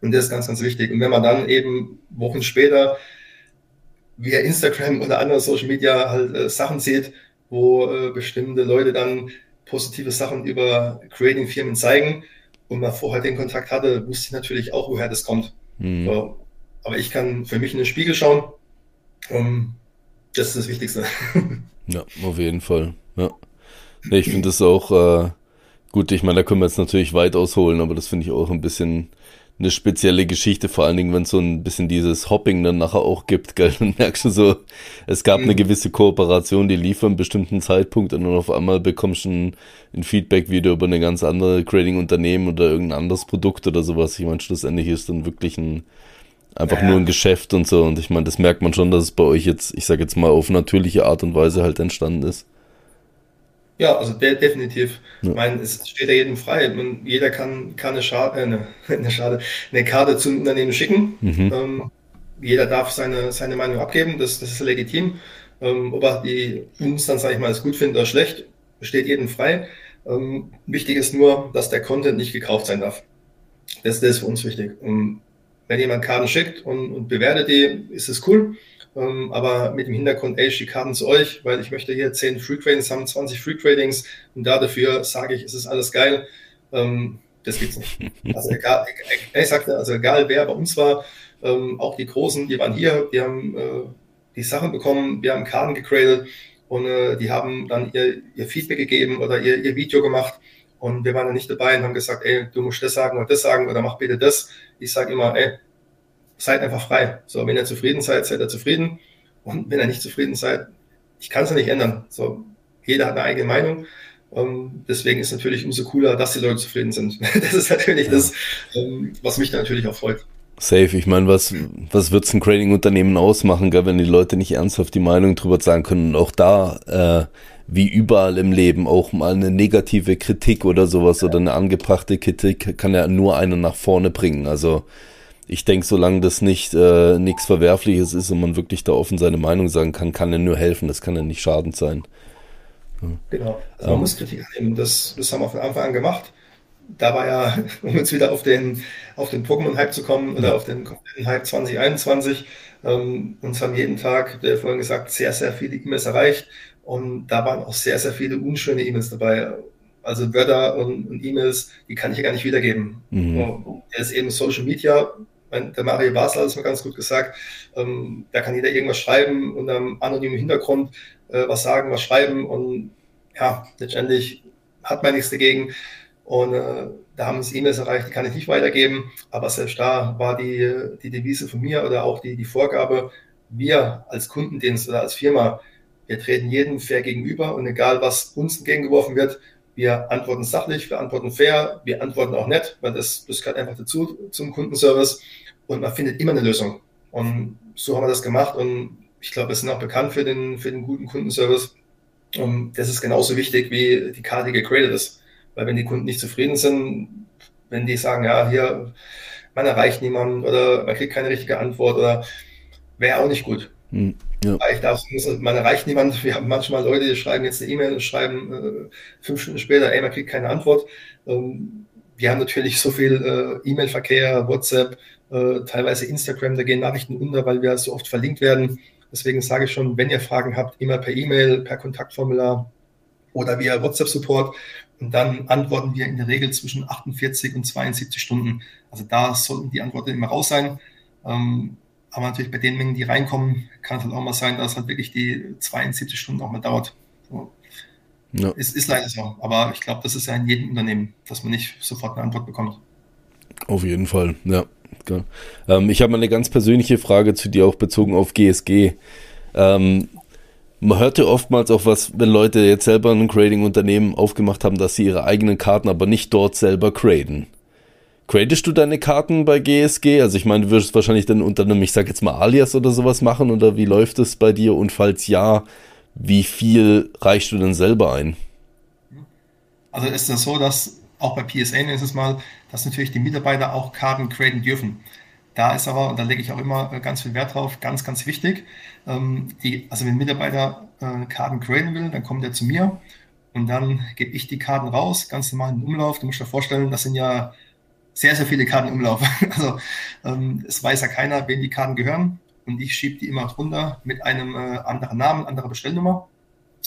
und das ist ganz, ganz wichtig. Und wenn man dann eben Wochen später via Instagram oder andere Social Media halt äh, Sachen sieht, wo äh, bestimmte Leute dann positive Sachen über Creating-Firmen zeigen und man vorher den Kontakt hatte, wusste ich natürlich auch, woher das kommt. Mhm. So, aber ich kann für mich in den Spiegel schauen. Um, das ist das Wichtigste. ja, auf jeden Fall. Ja. Ich finde das auch äh, gut. Ich meine, da können wir jetzt natürlich weit ausholen, aber das finde ich auch ein bisschen eine spezielle Geschichte, vor allen Dingen, wenn es so ein bisschen dieses Hopping dann nachher auch gibt, gell? Dann merkst du so, es gab mhm. eine gewisse Kooperation, die lief an einem bestimmten Zeitpunkt und dann auf einmal bekommst du ein, ein Feedback wieder über eine ganz andere Grading-Unternehmen oder irgendein anderes Produkt oder sowas. Ich meine, schlussendlich ist dann wirklich ein, einfach ja. nur ein Geschäft und so. Und ich meine, das merkt man schon, dass es bei euch jetzt, ich sag jetzt mal, auf natürliche Art und Weise halt entstanden ist. Ja, also de definitiv. Ja. Ich meine, es steht ja jedem frei. Man, jeder kann, kann eine, Schade, äh, eine, eine, Schade, eine Karte zum Unternehmen schicken. Mhm. Ähm, jeder darf seine, seine Meinung abgeben, das, das ist legitim. Ähm, ob er die uns dann, sage ich mal, als gut findet oder schlecht, steht jedem frei. Ähm, wichtig ist nur, dass der Content nicht gekauft sein darf. Das, das ist für uns wichtig. Und wenn jemand Karten schickt und, und bewertet die, ist es cool. Ähm, aber mit dem Hintergrund, ey, ich die Karten zu euch, weil ich möchte hier 10 Free Tradings haben, 20 Free Tradings und da dafür sage ich, es ist alles geil. Ähm, das gibt's nicht. Also egal, ich sagte, also egal wer bei uns war, ähm, auch die Großen, die waren hier, die haben äh, die Sachen bekommen, wir haben Karten gegradet und äh, die haben dann ihr, ihr Feedback gegeben oder ihr, ihr Video gemacht und wir waren dann nicht dabei und haben gesagt, ey, du musst das sagen oder das sagen oder mach bitte das. Ich sage immer, ey, seid einfach frei. So, wenn ihr zufrieden seid, seid ihr zufrieden. Und wenn ihr nicht zufrieden seid, ich kann es ja nicht ändern. So, jeder hat eine eigene Meinung. Um, ähm, deswegen ist natürlich umso cooler, dass die Leute zufrieden sind. Das ist natürlich ja. das, um, ähm, was mich da natürlich auch freut. Safe. Ich meine, was, was wird's ein Trading-Unternehmen ausmachen, gell, wenn die Leute nicht ernsthaft die Meinung drüber sagen können und auch da, äh, wie überall im Leben, auch mal eine negative Kritik oder sowas ja. oder eine angebrachte Kritik kann ja nur einen nach vorne bringen. Also, ich denke, solange das nicht äh, nichts Verwerfliches ist und man wirklich da offen seine Meinung sagen kann, kann er nur helfen, das kann ja nicht schadend sein. Ja. Genau, also man ähm, muss Kritik nehmen, das, das haben wir von Anfang an gemacht. Da war ja, um jetzt wieder auf den, auf den Pokémon-Hype zu kommen oder auf den kompletten Hype 2021, ähm, uns haben jeden Tag, der vorhin gesagt, sehr, sehr viele E-Mails erreicht und da waren auch sehr, sehr viele unschöne E-Mails dabei. Also Wörter und, und E-Mails, die kann ich ja gar nicht wiedergeben. Mhm. Das ist eben Social Media, der Mario Basler hat es mal ganz gut gesagt, ähm, da kann jeder irgendwas schreiben und am anonymen Hintergrund äh, was sagen, was schreiben und ja, letztendlich hat man nichts dagegen. Und äh, da haben es E-Mails erreicht, die kann ich nicht weitergeben, aber selbst da war die, die Devise von mir oder auch die, die Vorgabe, wir als Kundendienst oder als Firma, wir treten jedem fair gegenüber und egal was uns entgegengeworfen wird, wir antworten sachlich, wir antworten fair, wir antworten auch nett, weil das, das gehört einfach dazu zum Kundenservice und man findet immer eine Lösung. Und so haben wir das gemacht und ich glaube, wir sind auch bekannt für den, für den guten Kundenservice. Und das ist genauso wichtig, wie die Karte gegradet ist. Weil wenn die Kunden nicht zufrieden sind, wenn die sagen, ja, hier, man erreicht niemanden oder man kriegt keine richtige Antwort oder wäre auch nicht gut. Hm, ja. Man erreicht niemand. Wir haben manchmal Leute, die schreiben jetzt eine E-Mail und schreiben äh, fünf Stunden später, ey, man kriegt keine Antwort. Ähm, wir haben natürlich so viel äh, E-Mail-Verkehr, WhatsApp, äh, teilweise Instagram, da gehen Nachrichten unter, weil wir so oft verlinkt werden. Deswegen sage ich schon, wenn ihr Fragen habt, immer per E-Mail, per Kontaktformular oder via WhatsApp-Support. Und dann antworten wir in der Regel zwischen 48 und 72 Stunden. Also da sollten die Antworten immer raus sein. Ähm, aber natürlich bei den Mengen, die reinkommen, kann es halt auch mal sein, dass halt wirklich die 72 Stunden auch mal dauert. So. Ja. Es ist leider so. Aber ich glaube, das ist ja in jedem Unternehmen, dass man nicht sofort eine Antwort bekommt. Auf jeden Fall, ja. Ähm, ich habe mal eine ganz persönliche Frage zu dir, auch bezogen auf GSG. Ähm, man hörte oftmals auch was, wenn Leute jetzt selber ein Grading-Unternehmen aufgemacht haben, dass sie ihre eigenen Karten aber nicht dort selber graden. Gradest du deine Karten bei GSG? Also ich meine, du wirst wahrscheinlich dann unter einem, ich sag jetzt mal Alias oder sowas machen oder wie läuft es bei dir? Und falls ja, wie viel reichst du denn selber ein? Also ist es so, dass auch bei PSA ist es mal, dass natürlich die Mitarbeiter auch Karten graden dürfen. Da ist aber, und da lege ich auch immer äh, ganz viel Wert drauf, ganz, ganz wichtig, ähm, die, also wenn ein Mitarbeiter äh, Karten graden will, dann kommt er zu mir und dann gebe ich die Karten raus, ganz normal in Umlauf. Du musst dir vorstellen, das sind ja sehr, sehr viele Karten im Umlauf. Also ähm, es weiß ja keiner, wem die Karten gehören und ich schiebe die immer drunter mit einem äh, anderen Namen, anderer Bestellnummer.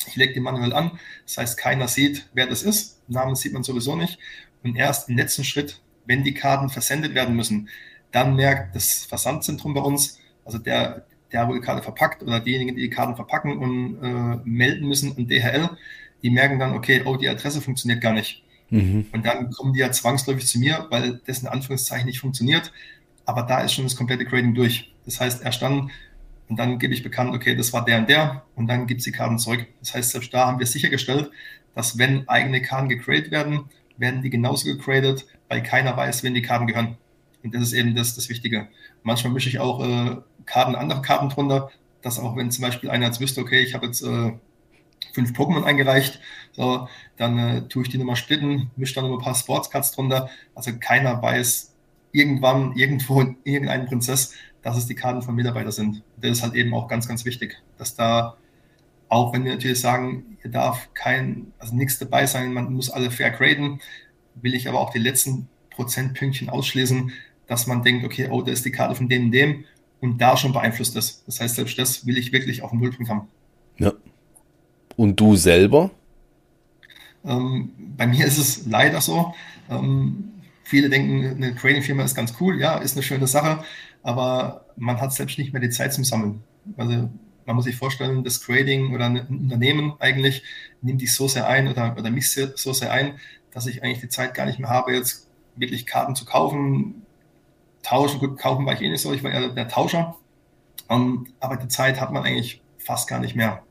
Ich lege die manuell an, das heißt, keiner sieht, wer das ist. Namen sieht man sowieso nicht. Und erst im letzten Schritt, wenn die Karten versendet werden müssen, dann merkt das Versandzentrum bei uns, also der, der, wo die Karte verpackt oder diejenigen, die die Karten verpacken und äh, melden müssen an DHL, die merken dann, okay, oh, die Adresse funktioniert gar nicht. Mhm. Und dann kommen die ja zwangsläufig zu mir, weil das in Anführungszeichen nicht funktioniert. Aber da ist schon das komplette Grading durch. Das heißt, erst dann, und dann gebe ich bekannt, okay, das war der und der, und dann gibt es die Karten zurück. Das heißt, selbst da haben wir sichergestellt, dass wenn eigene Karten gegradet werden, werden die genauso gegradet, weil keiner weiß, wen die Karten gehören. Und das ist eben das, das Wichtige. Manchmal mische ich auch äh, Karten, andere Karten drunter, dass auch wenn zum Beispiel einer jetzt wüsste, okay, ich habe jetzt äh, fünf Pokémon eingereicht, so, dann äh, tue ich die nochmal splitten, mische dann noch ein paar Sportscards drunter. Also keiner weiß irgendwann, irgendwo, in irgendeinem Prinzess, dass es die Karten von Mitarbeitern sind. Das ist halt eben auch ganz, ganz wichtig, dass da, auch wenn wir natürlich sagen, hier darf kein, also nichts dabei sein, man muss alle fair graden, will ich aber auch die letzten Prozentpünktchen ausschließen, dass man denkt, okay, oh, da ist die Karte von dem und dem und da schon beeinflusst ist. Das heißt, selbst das will ich wirklich auf dem Nullpunkt haben. Ja. Und du selber? Ähm, bei mir ist es leider so. Ähm, viele denken, eine Trading-Firma ist ganz cool, ja, ist eine schöne Sache, aber man hat selbst nicht mehr die Zeit zum Sammeln. Also man muss sich vorstellen, das Trading oder ein Unternehmen eigentlich nimmt dich so sehr ein oder, oder mich so sehr ein, dass ich eigentlich die Zeit gar nicht mehr habe, jetzt wirklich Karten zu kaufen, tauschen. Gut, kaufen war ich eh nicht so, ich war eher der Tauscher. Um, ähm, aber die Zeit hat man eigentlich fast gar nicht mehr.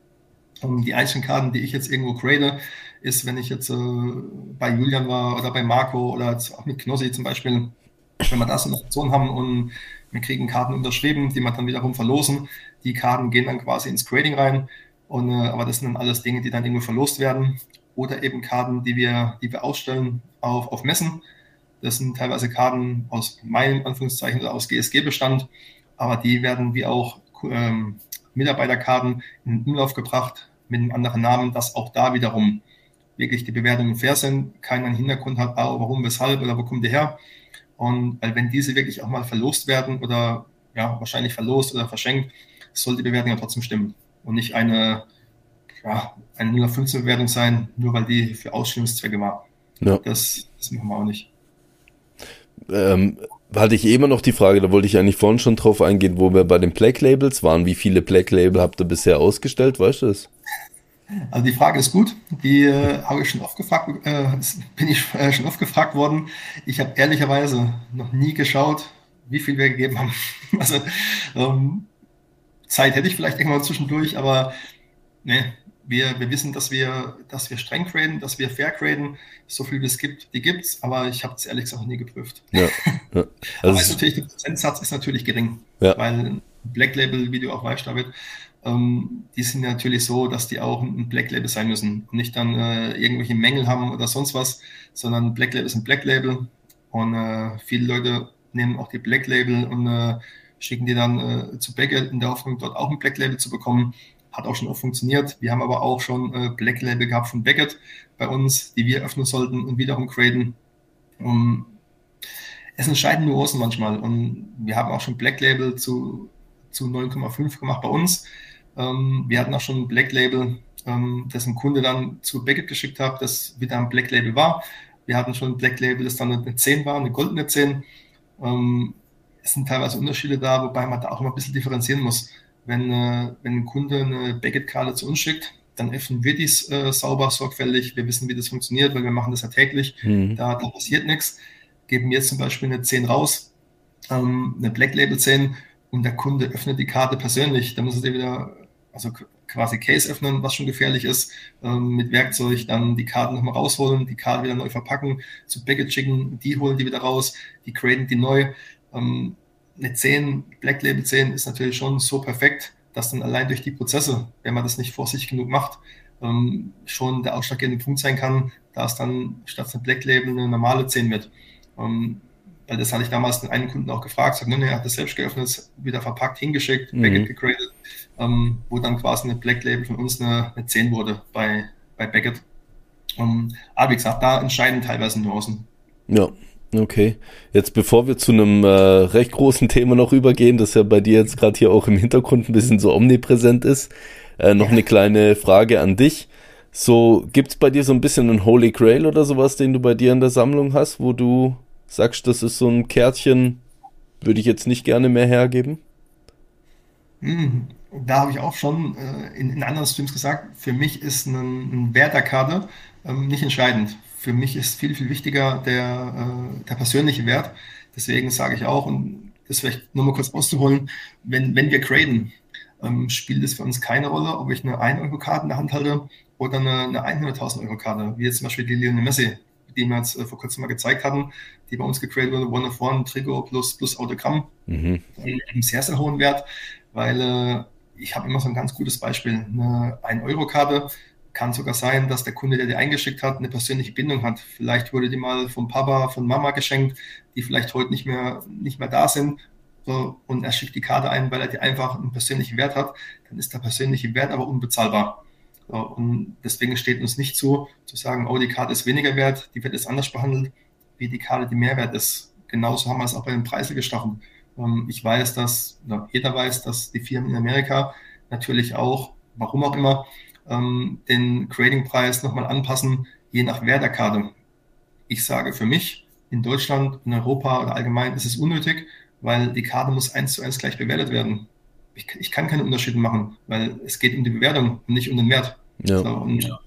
Um, die einzelnen Karten, die ich jetzt irgendwo grade, ist, wenn ich jetzt äh, bei Julian war oder bei Marco oder auch mit Knossi zum Beispiel, wenn wir das in der Aktion haben und wir kriegen Karten unterschrieben, die wir dann wiederum verlosen. Die Karten gehen dann quasi ins Grading rein. Und, äh, aber das sind dann alles Dinge, die dann irgendwo verlost werden. Oder eben Karten, die wir, die wir ausstellen auf, auf Messen. Das sind teilweise Karten aus meinem Anführungszeichen oder aus GSG-Bestand, aber die werden wie auch ähm, Mitarbeiterkarten in den Umlauf gebracht mit einem anderen Namen, dass auch da wiederum wirklich die Bewertungen fair sind, keiner Hintergrund hat, ah, warum, weshalb oder wo kommt der her. Und weil wenn diese wirklich auch mal verlost werden oder ja, wahrscheinlich verlost oder verschenkt, soll die Bewertung ja trotzdem stimmen und nicht eine, ja, eine 0 15 Bewertung sein, nur weil die für Ausstellungszwecke war. Ja. Das, das machen wir auch nicht ähm, hatte ich immer noch die Frage, da wollte ich eigentlich vorhin schon drauf eingehen, wo wir bei den Black Labels waren. Wie viele Black Label habt ihr bisher ausgestellt, weißt du das? Also die Frage ist gut, die äh, habe ich schon oft gefragt, äh, bin ich äh, schon oft gefragt worden. Ich habe ehrlicherweise noch nie geschaut, wie viel wir gegeben haben. Also ähm, Zeit hätte ich vielleicht irgendwann zwischendurch, aber ne, wir, wir wissen, dass wir, dass wir streng graden, dass wir fair graden. So viel wie es gibt, die gibt es, aber ich habe es ehrlich gesagt noch nie geprüft. Ja, ja. Also aber ist natürlich, der Prozentsatz ist natürlich gering, ja. weil Black Label, wie du auch weißt, David, ähm, die sind natürlich so, dass die auch ein Black Label sein müssen und nicht dann äh, irgendwelche Mängel haben oder sonst was, sondern Black Label ist ein Black Label und äh, viele Leute nehmen auch die Black Label und äh, schicken die dann äh, zu Beckett in der Hoffnung, dort auch ein Black Label zu bekommen. Hat auch schon oft funktioniert. Wir haben aber auch schon äh, Black Label gehabt von Beckett bei uns, die wir öffnen sollten und wiederum graden. Um, es entscheiden Nuancen manchmal. Und wir haben auch schon Black Label zu, zu 9,5 gemacht bei uns. Ähm, wir hatten auch schon ein Black Label, ähm, das ein Kunde dann zu Beckett geschickt hat, das wieder ein Black Label war. Wir hatten schon ein Black Label, das dann eine 10 war, eine goldene 10. Ähm, es sind teilweise Unterschiede da, wobei man da auch immer ein bisschen differenzieren muss. Wenn, äh, wenn ein Kunde eine Beckett-Karte zu uns schickt, dann öffnen wir dies äh, sauber, sorgfältig. Wir wissen, wie das funktioniert, weil wir machen das ja täglich. Mhm. Da, da, passiert nichts. Geben wir jetzt zum Beispiel eine 10 raus, ähm, eine Black Label 10 und der Kunde öffnet die Karte persönlich. Da muss er wieder, also quasi Case öffnen, was schon gefährlich ist, ähm, mit Werkzeug, dann die Karten nochmal rausholen, die Karte wieder neu verpacken, zu Package schicken, die holen die wieder raus, die graden die neu. Ähm, eine 10, Black Label 10 ist natürlich schon so perfekt, dass dann allein durch die Prozesse, wenn man das nicht vorsichtig genug macht, ähm, schon der ausschlaggebende Punkt sein kann, da es dann statt einer Black Label eine normale 10 wird. Ähm, weil das hatte ich damals den einen Kunden auch gefragt, sagt, ne, er hat das selbst geöffnet, wieder verpackt, hingeschickt, mhm. Backend gegradet, ähm, wo dann quasi eine Black Label von uns eine, eine 10 wurde bei, bei Beckett. Um, aber wie gesagt, da entscheiden teilweise Nuancen. Ja, okay. Jetzt bevor wir zu einem äh, recht großen Thema noch übergehen, das ja bei dir jetzt gerade hier auch im Hintergrund ein bisschen so omnipräsent ist, äh, noch ja. eine kleine Frage an dich. So, gibt's bei dir so ein bisschen einen Holy Grail oder sowas, den du bei dir in der Sammlung hast, wo du sagst, das ist so ein Kärtchen, würde ich jetzt nicht gerne mehr hergeben? Hm, da habe ich auch schon äh, in, in, anderen Streams gesagt, für mich ist ein, ein Werterkarte ähm, nicht entscheidend. Für mich ist viel, viel wichtiger der, äh, der persönliche Wert. Deswegen sage ich auch, und das vielleicht nur mal kurz auszuholen, wenn, wenn wir graden, ähm, spielt es für uns keine Rolle, ob ich eine 1-Euro-Karte in der Hand halte oder eine, eine 100.000 Euro-Karte, wie jetzt zum Beispiel die Lionel Messi die wir jetzt äh, vor kurzem mal gezeigt hatten, die bei uns gecreated wurde, One of One, Trigger plus, plus Autogramm, mhm. einen sehr, sehr hohen Wert, weil äh, ich habe immer so ein ganz gutes Beispiel. Eine 1-Euro-Karte kann sogar sein, dass der Kunde, der die eingeschickt hat, eine persönliche Bindung hat. Vielleicht wurde die mal vom Papa, von Mama geschenkt, die vielleicht heute nicht mehr, nicht mehr da sind. So, und er schickt die Karte ein, weil er die einfach einen persönlichen Wert hat. Dann ist der persönliche Wert aber unbezahlbar. Und deswegen steht uns nicht zu, zu sagen, oh, die Karte ist weniger wert, die wird jetzt anders behandelt, wie die Karte, die mehr wert ist. Genauso haben wir es auch bei den Preisen gestochen. Ähm, ich weiß, dass, jeder weiß, dass die Firmen in Amerika natürlich auch, warum auch immer, ähm, den Grading-Preis nochmal anpassen, je nach Wert der Karte. Ich sage für mich, in Deutschland, in Europa oder allgemein ist es unnötig, weil die Karte muss eins zu eins gleich bewertet werden ich, ich kann keine Unterschiede machen, weil es geht um die Bewertung und nicht um den Wert. Ja. So, und ja.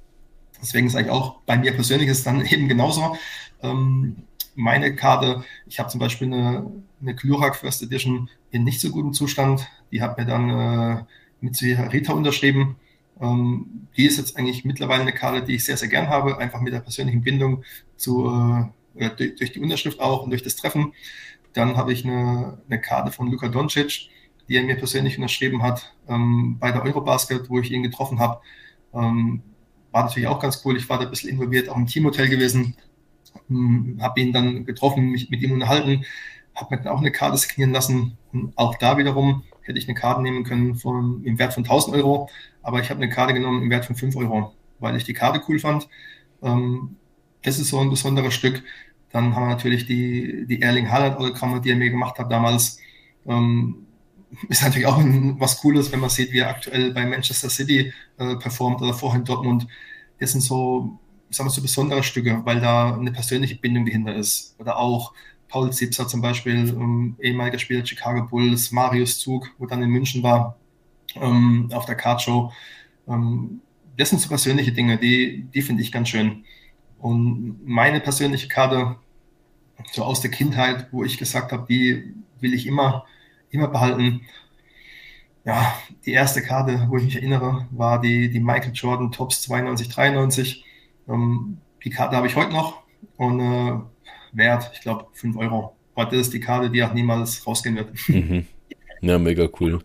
deswegen ist eigentlich auch bei mir persönlich ist dann eben genauso. Ähm, meine Karte, ich habe zum Beispiel eine, eine Glurak First Edition in nicht so gutem Zustand. Die hat mir dann äh, mit Rita unterschrieben. Ähm, die ist jetzt eigentlich mittlerweile eine Karte, die ich sehr, sehr gern habe, einfach mit der persönlichen Bindung zu, äh, durch, durch, die Unterschrift auch und durch das Treffen. Dann habe ich eine, eine Karte von Luka Doncic die er mir persönlich unterschrieben hat ähm, bei der Eurobasket, wo ich ihn getroffen habe. Ähm, war natürlich auch ganz cool. Ich war da ein bisschen involviert, auch im Teamhotel gewesen, ähm, habe ihn dann getroffen, mich mit ihm unterhalten, habe mir dann auch eine Karte signieren lassen. Und auch da wiederum hätte ich eine Karte nehmen können von, im Wert von 1000 Euro, aber ich habe eine Karte genommen im Wert von 5 Euro, weil ich die Karte cool fand. Ähm, das ist so ein besonderes Stück. Dann haben wir natürlich die, die Erling Haaland Autogramme, die er mir gemacht hat damals. Ähm, ist natürlich auch ein, was Cooles, wenn man sieht, wie er aktuell bei Manchester City äh, performt oder vorhin Dortmund. Das sind so, sagen wir so besondere Stücke, weil da eine persönliche Bindung dahinter ist. Oder auch Paul Zipser zum Beispiel, ähm, ehemaliger Spieler Chicago Bulls, Marius Zug, wo dann in München war, ähm, auf der Cardshow. Ähm, das sind so persönliche Dinge, die, die finde ich ganz schön. Und meine persönliche Karte, so aus der Kindheit, wo ich gesagt habe, die will ich immer immer behalten. Ja, die erste Karte, wo ich mich erinnere, war die, die Michael Jordan Tops 92, 93. Ähm, die Karte habe ich heute noch und äh, wert, ich glaube, 5 Euro. Das ist die Karte, die auch niemals rausgehen wird. Mhm. Ja, mega cool.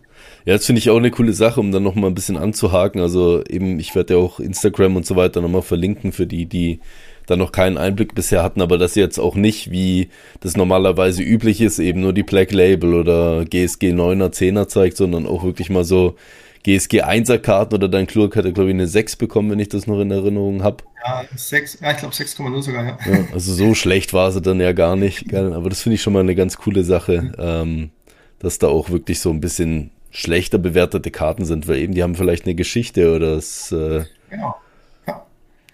Ja, das finde ich auch eine coole Sache, um dann nochmal ein bisschen anzuhaken. Also eben, ich werde ja auch Instagram und so weiter nochmal verlinken für die, die da noch keinen Einblick bisher hatten, aber das jetzt auch nicht, wie das normalerweise üblich ist, eben nur die Black Label oder GSG 9er, 10er zeigt, sondern auch wirklich mal so GSG 1er Karten oder dein Klurk hatte, glaube ich, eine 6 bekommen, wenn ich das noch in Erinnerung habe. Ja, 6, ja, ich glaube 6,0 sogar, ja. ja. Also so schlecht war sie dann ja gar nicht, aber das finde ich schon mal eine ganz coole Sache, ähm, dass da auch wirklich so ein bisschen schlechter bewertete Karten sind, weil eben die haben vielleicht eine Geschichte oder es. Äh, genau. Ja.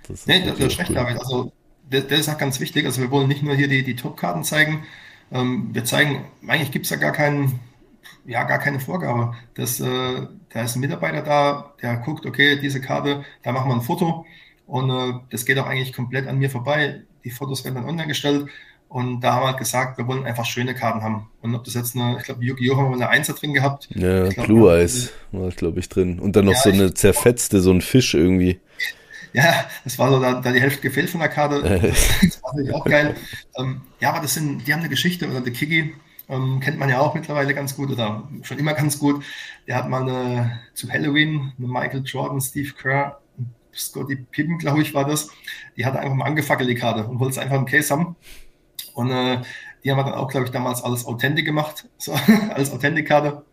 Das nee, das ist recht, cool. Also, das, das, ist auch ganz wichtig. Also, wir wollen nicht nur hier die, die Top-Karten zeigen. Ähm, wir zeigen, eigentlich gibt es ja gar keinen, ja, gar keine Vorgabe. Das, äh, da ist ein Mitarbeiter da, der guckt, okay, diese Karte, da machen wir ein Foto und äh, das geht auch eigentlich komplett an mir vorbei. Die Fotos werden dann online gestellt und da haben wir halt gesagt, wir wollen einfach schöne Karten haben. Und ob das jetzt eine, ich glaube, Yu-Gi-Oh! haben wir eine Einser drin gehabt. Ja, glaub, Blue Eyes war, glaube ich, drin. Und dann noch ja, so eine zerfetzte, so ein Fisch irgendwie. Ja, das war so da, da die Hälfte gefehlt von der Karte. das war natürlich auch geil. Ähm, ja, aber das sind, die haben eine Geschichte, oder der Kiki, ähm, kennt man ja auch mittlerweile ganz gut oder schon immer ganz gut. Der hat mal eine, zu Halloween eine Michael Jordan, Steve Kerr, Scotty Pippen, glaube ich, war das. Die hat einfach mal angefackelt, die Karte, und wollte es einfach im Case haben. Und äh, die haben dann auch, glaube ich, damals alles Authentic gemacht, so, als Authentic-Karte,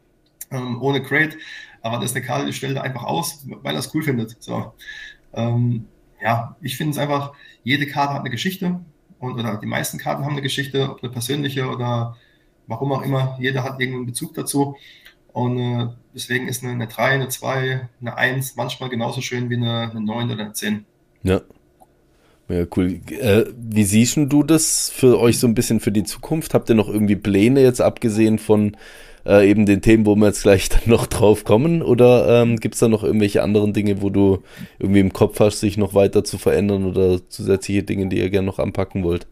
ähm, ohne Crate. Aber das ist eine Karte, die stellt er einfach aus, weil er es cool findet. So. Ähm, ja, ich finde es einfach, jede Karte hat eine Geschichte und oder die meisten Karten haben eine Geschichte, ob eine persönliche oder warum auch immer. Jeder hat irgendeinen Bezug dazu. Und äh, deswegen ist eine, eine 3, eine 2, eine 1 manchmal genauso schön wie eine, eine 9 oder eine 10. Ja. Ja, cool. Äh, wie siehst du das für euch so ein bisschen für die Zukunft? Habt ihr noch irgendwie Pläne jetzt abgesehen von äh, eben den Themen, wo wir jetzt gleich dann noch drauf kommen? Oder ähm, gibt es da noch irgendwelche anderen Dinge, wo du irgendwie im Kopf hast, sich noch weiter zu verändern oder zusätzliche Dinge, die ihr gerne noch anpacken wollt?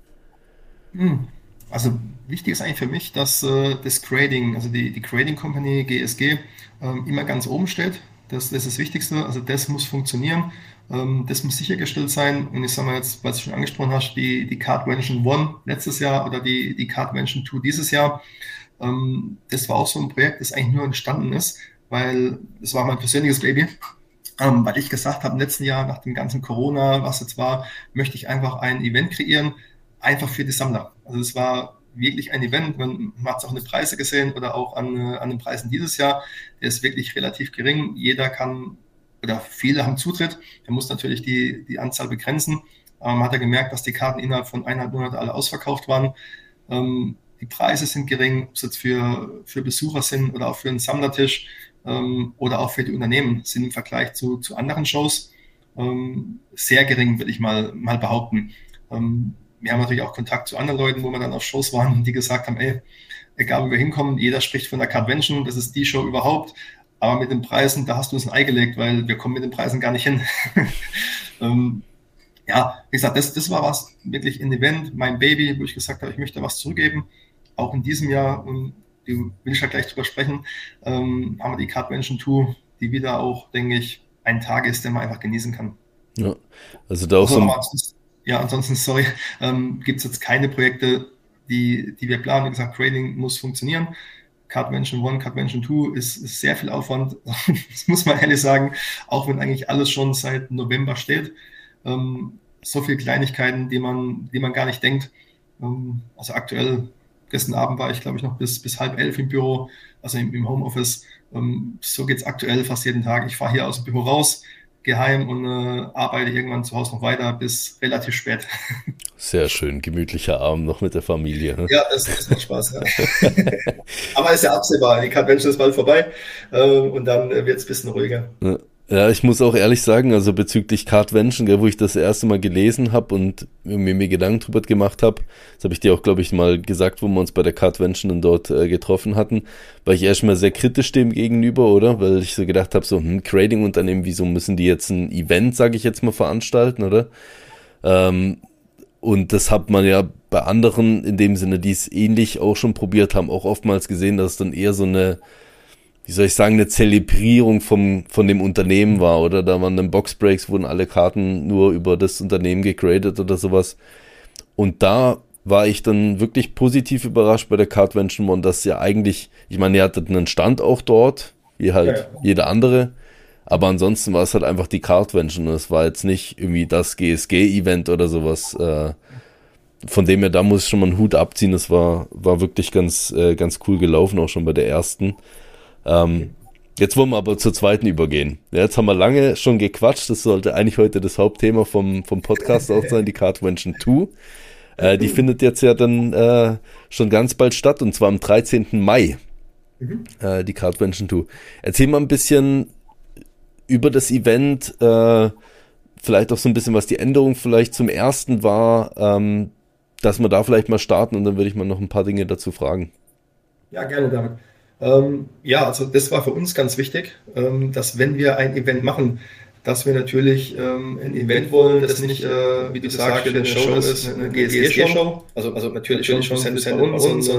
Hm. Also wichtig ist eigentlich für mich, dass äh, das Grading, also die, die Grading Company GSG, ähm, immer ganz oben steht. Das, das ist das Wichtigste. Also das muss funktionieren. Ähm, das muss sichergestellt sein. Und ich sage mal jetzt, was du schon angesprochen hast, die, die Cardvention One letztes Jahr oder die, die Cardvention Two dieses Jahr. Ähm, das war auch so ein Projekt, das eigentlich nur entstanden ist, weil es war mein persönliches Baby. Ähm, weil ich gesagt habe, im letzten Jahr, nach dem ganzen Corona, was jetzt war, möchte ich einfach ein Event kreieren, einfach für die Sammler. Also es war wirklich ein Event. Man, hat es auch in den Preise gesehen oder auch an, äh, an den Preisen dieses Jahr. Der ist wirklich relativ gering. Jeder kann oder viele haben Zutritt. Er muss natürlich die, die Anzahl begrenzen. Ähm, hat er gemerkt, dass die Karten innerhalb von eineinhalb Monaten alle ausverkauft waren. Ähm, die Preise sind gering, ob es jetzt für, für Besucher sind oder auch für einen Sammlertisch ähm, oder auch für die Unternehmen sind im Vergleich zu, zu anderen Shows ähm, sehr gering, würde ich mal, mal behaupten. Ähm, wir haben natürlich auch Kontakt zu anderen Leuten, wo wir dann auf Shows waren, die gesagt haben, ey, egal wo wir hinkommen, jeder spricht von der Cardvention, das ist die Show überhaupt. Aber mit den Preisen, da hast du uns ein Ei gelegt, weil wir kommen mit den Preisen gar nicht hin. ähm, ja, wie gesagt, das, das war was, wirklich ein Event, mein Baby, wo ich gesagt habe, ich möchte was zurückgeben. Auch in diesem Jahr, und du will ich ja gleich drüber sprechen, ähm, haben wir die Mansion 2, die wieder auch, denke ich, ein Tag ist, den man einfach genießen kann. Ja, also da auch also, so. Ja, ansonsten, sorry, ähm, gibt es jetzt keine Projekte, die, die wir planen. Wie gesagt, Trading muss funktionieren. Cardvention 1, Cardvention 2 ist, ist sehr viel Aufwand. das muss man ehrlich sagen, auch wenn eigentlich alles schon seit November steht. Ähm, so viele Kleinigkeiten, die man, die man gar nicht denkt. Ähm, also aktuell, gestern Abend war ich, glaube ich, noch bis, bis halb elf im Büro, also im, im Homeoffice. Ähm, so geht es aktuell fast jeden Tag. Ich fahre hier aus dem Büro raus, geheim und äh, arbeite irgendwann zu Hause noch weiter bis relativ spät. Sehr schön, gemütlicher Abend noch mit der Familie. Ne? Ja, das, das macht Spaß. Ja. Aber ist ja absehbar, die Convention ist bald vorbei äh, und dann wird es ein bisschen ruhiger. Ja. Ja, ich muss auch ehrlich sagen, also bezüglich Cardvention, wo ich das erste Mal gelesen habe und mir, mir Gedanken drüber gemacht habe, das habe ich dir auch, glaube ich, mal gesagt, wo wir uns bei der Cardvention dann dort äh, getroffen hatten, war ich erstmal sehr kritisch dem gegenüber, oder? Weil ich so gedacht habe, so, hm, Trading-Unternehmen, wieso müssen die jetzt ein Event, sage ich jetzt mal, veranstalten, oder? Ähm, und das hat man ja bei anderen, in dem Sinne, die es ähnlich auch schon probiert haben, auch oftmals gesehen, dass es dann eher so eine wie soll ich sagen, eine Zelebrierung vom, von dem Unternehmen war, oder? Da waren dann Boxbreaks, wurden alle Karten nur über das Unternehmen gegradet oder sowas. Und da war ich dann wirklich positiv überrascht bei der Cardvention One, dass ja eigentlich, ich meine, ihr hattet einen Stand auch dort, wie halt ja, jeder andere, Aber ansonsten war es halt einfach die Cardvention. Es war jetzt nicht irgendwie das GSG-Event oder sowas. Äh, von dem her, da muss ich schon mal einen Hut abziehen. Das war, war wirklich ganz, äh, ganz cool gelaufen, auch schon bei der ersten. Ähm, jetzt wollen wir aber zur zweiten übergehen. Ja, jetzt haben wir lange schon gequatscht. Das sollte eigentlich heute das Hauptthema vom, vom Podcast auch sein, die Cardvention 2. Äh, die findet jetzt ja dann äh, schon ganz bald statt und zwar am 13. Mai. Mhm. Äh, die Cardvention 2. Erzähl mal ein bisschen über das Event, äh, vielleicht auch so ein bisschen, was die Änderung vielleicht zum ersten war, ähm, dass wir da vielleicht mal starten und dann würde ich mal noch ein paar Dinge dazu fragen. Ja, gerne, David. Ähm, ja, also das war für uns ganz wichtig, ähm, dass wenn wir ein Event machen, dass wir natürlich ähm, ein Event wollen, das nicht, äh, wie du sagst, eine Show ist, eine GSG-Show. Also, also natürlich, natürlich schon bisschen bei uns äh,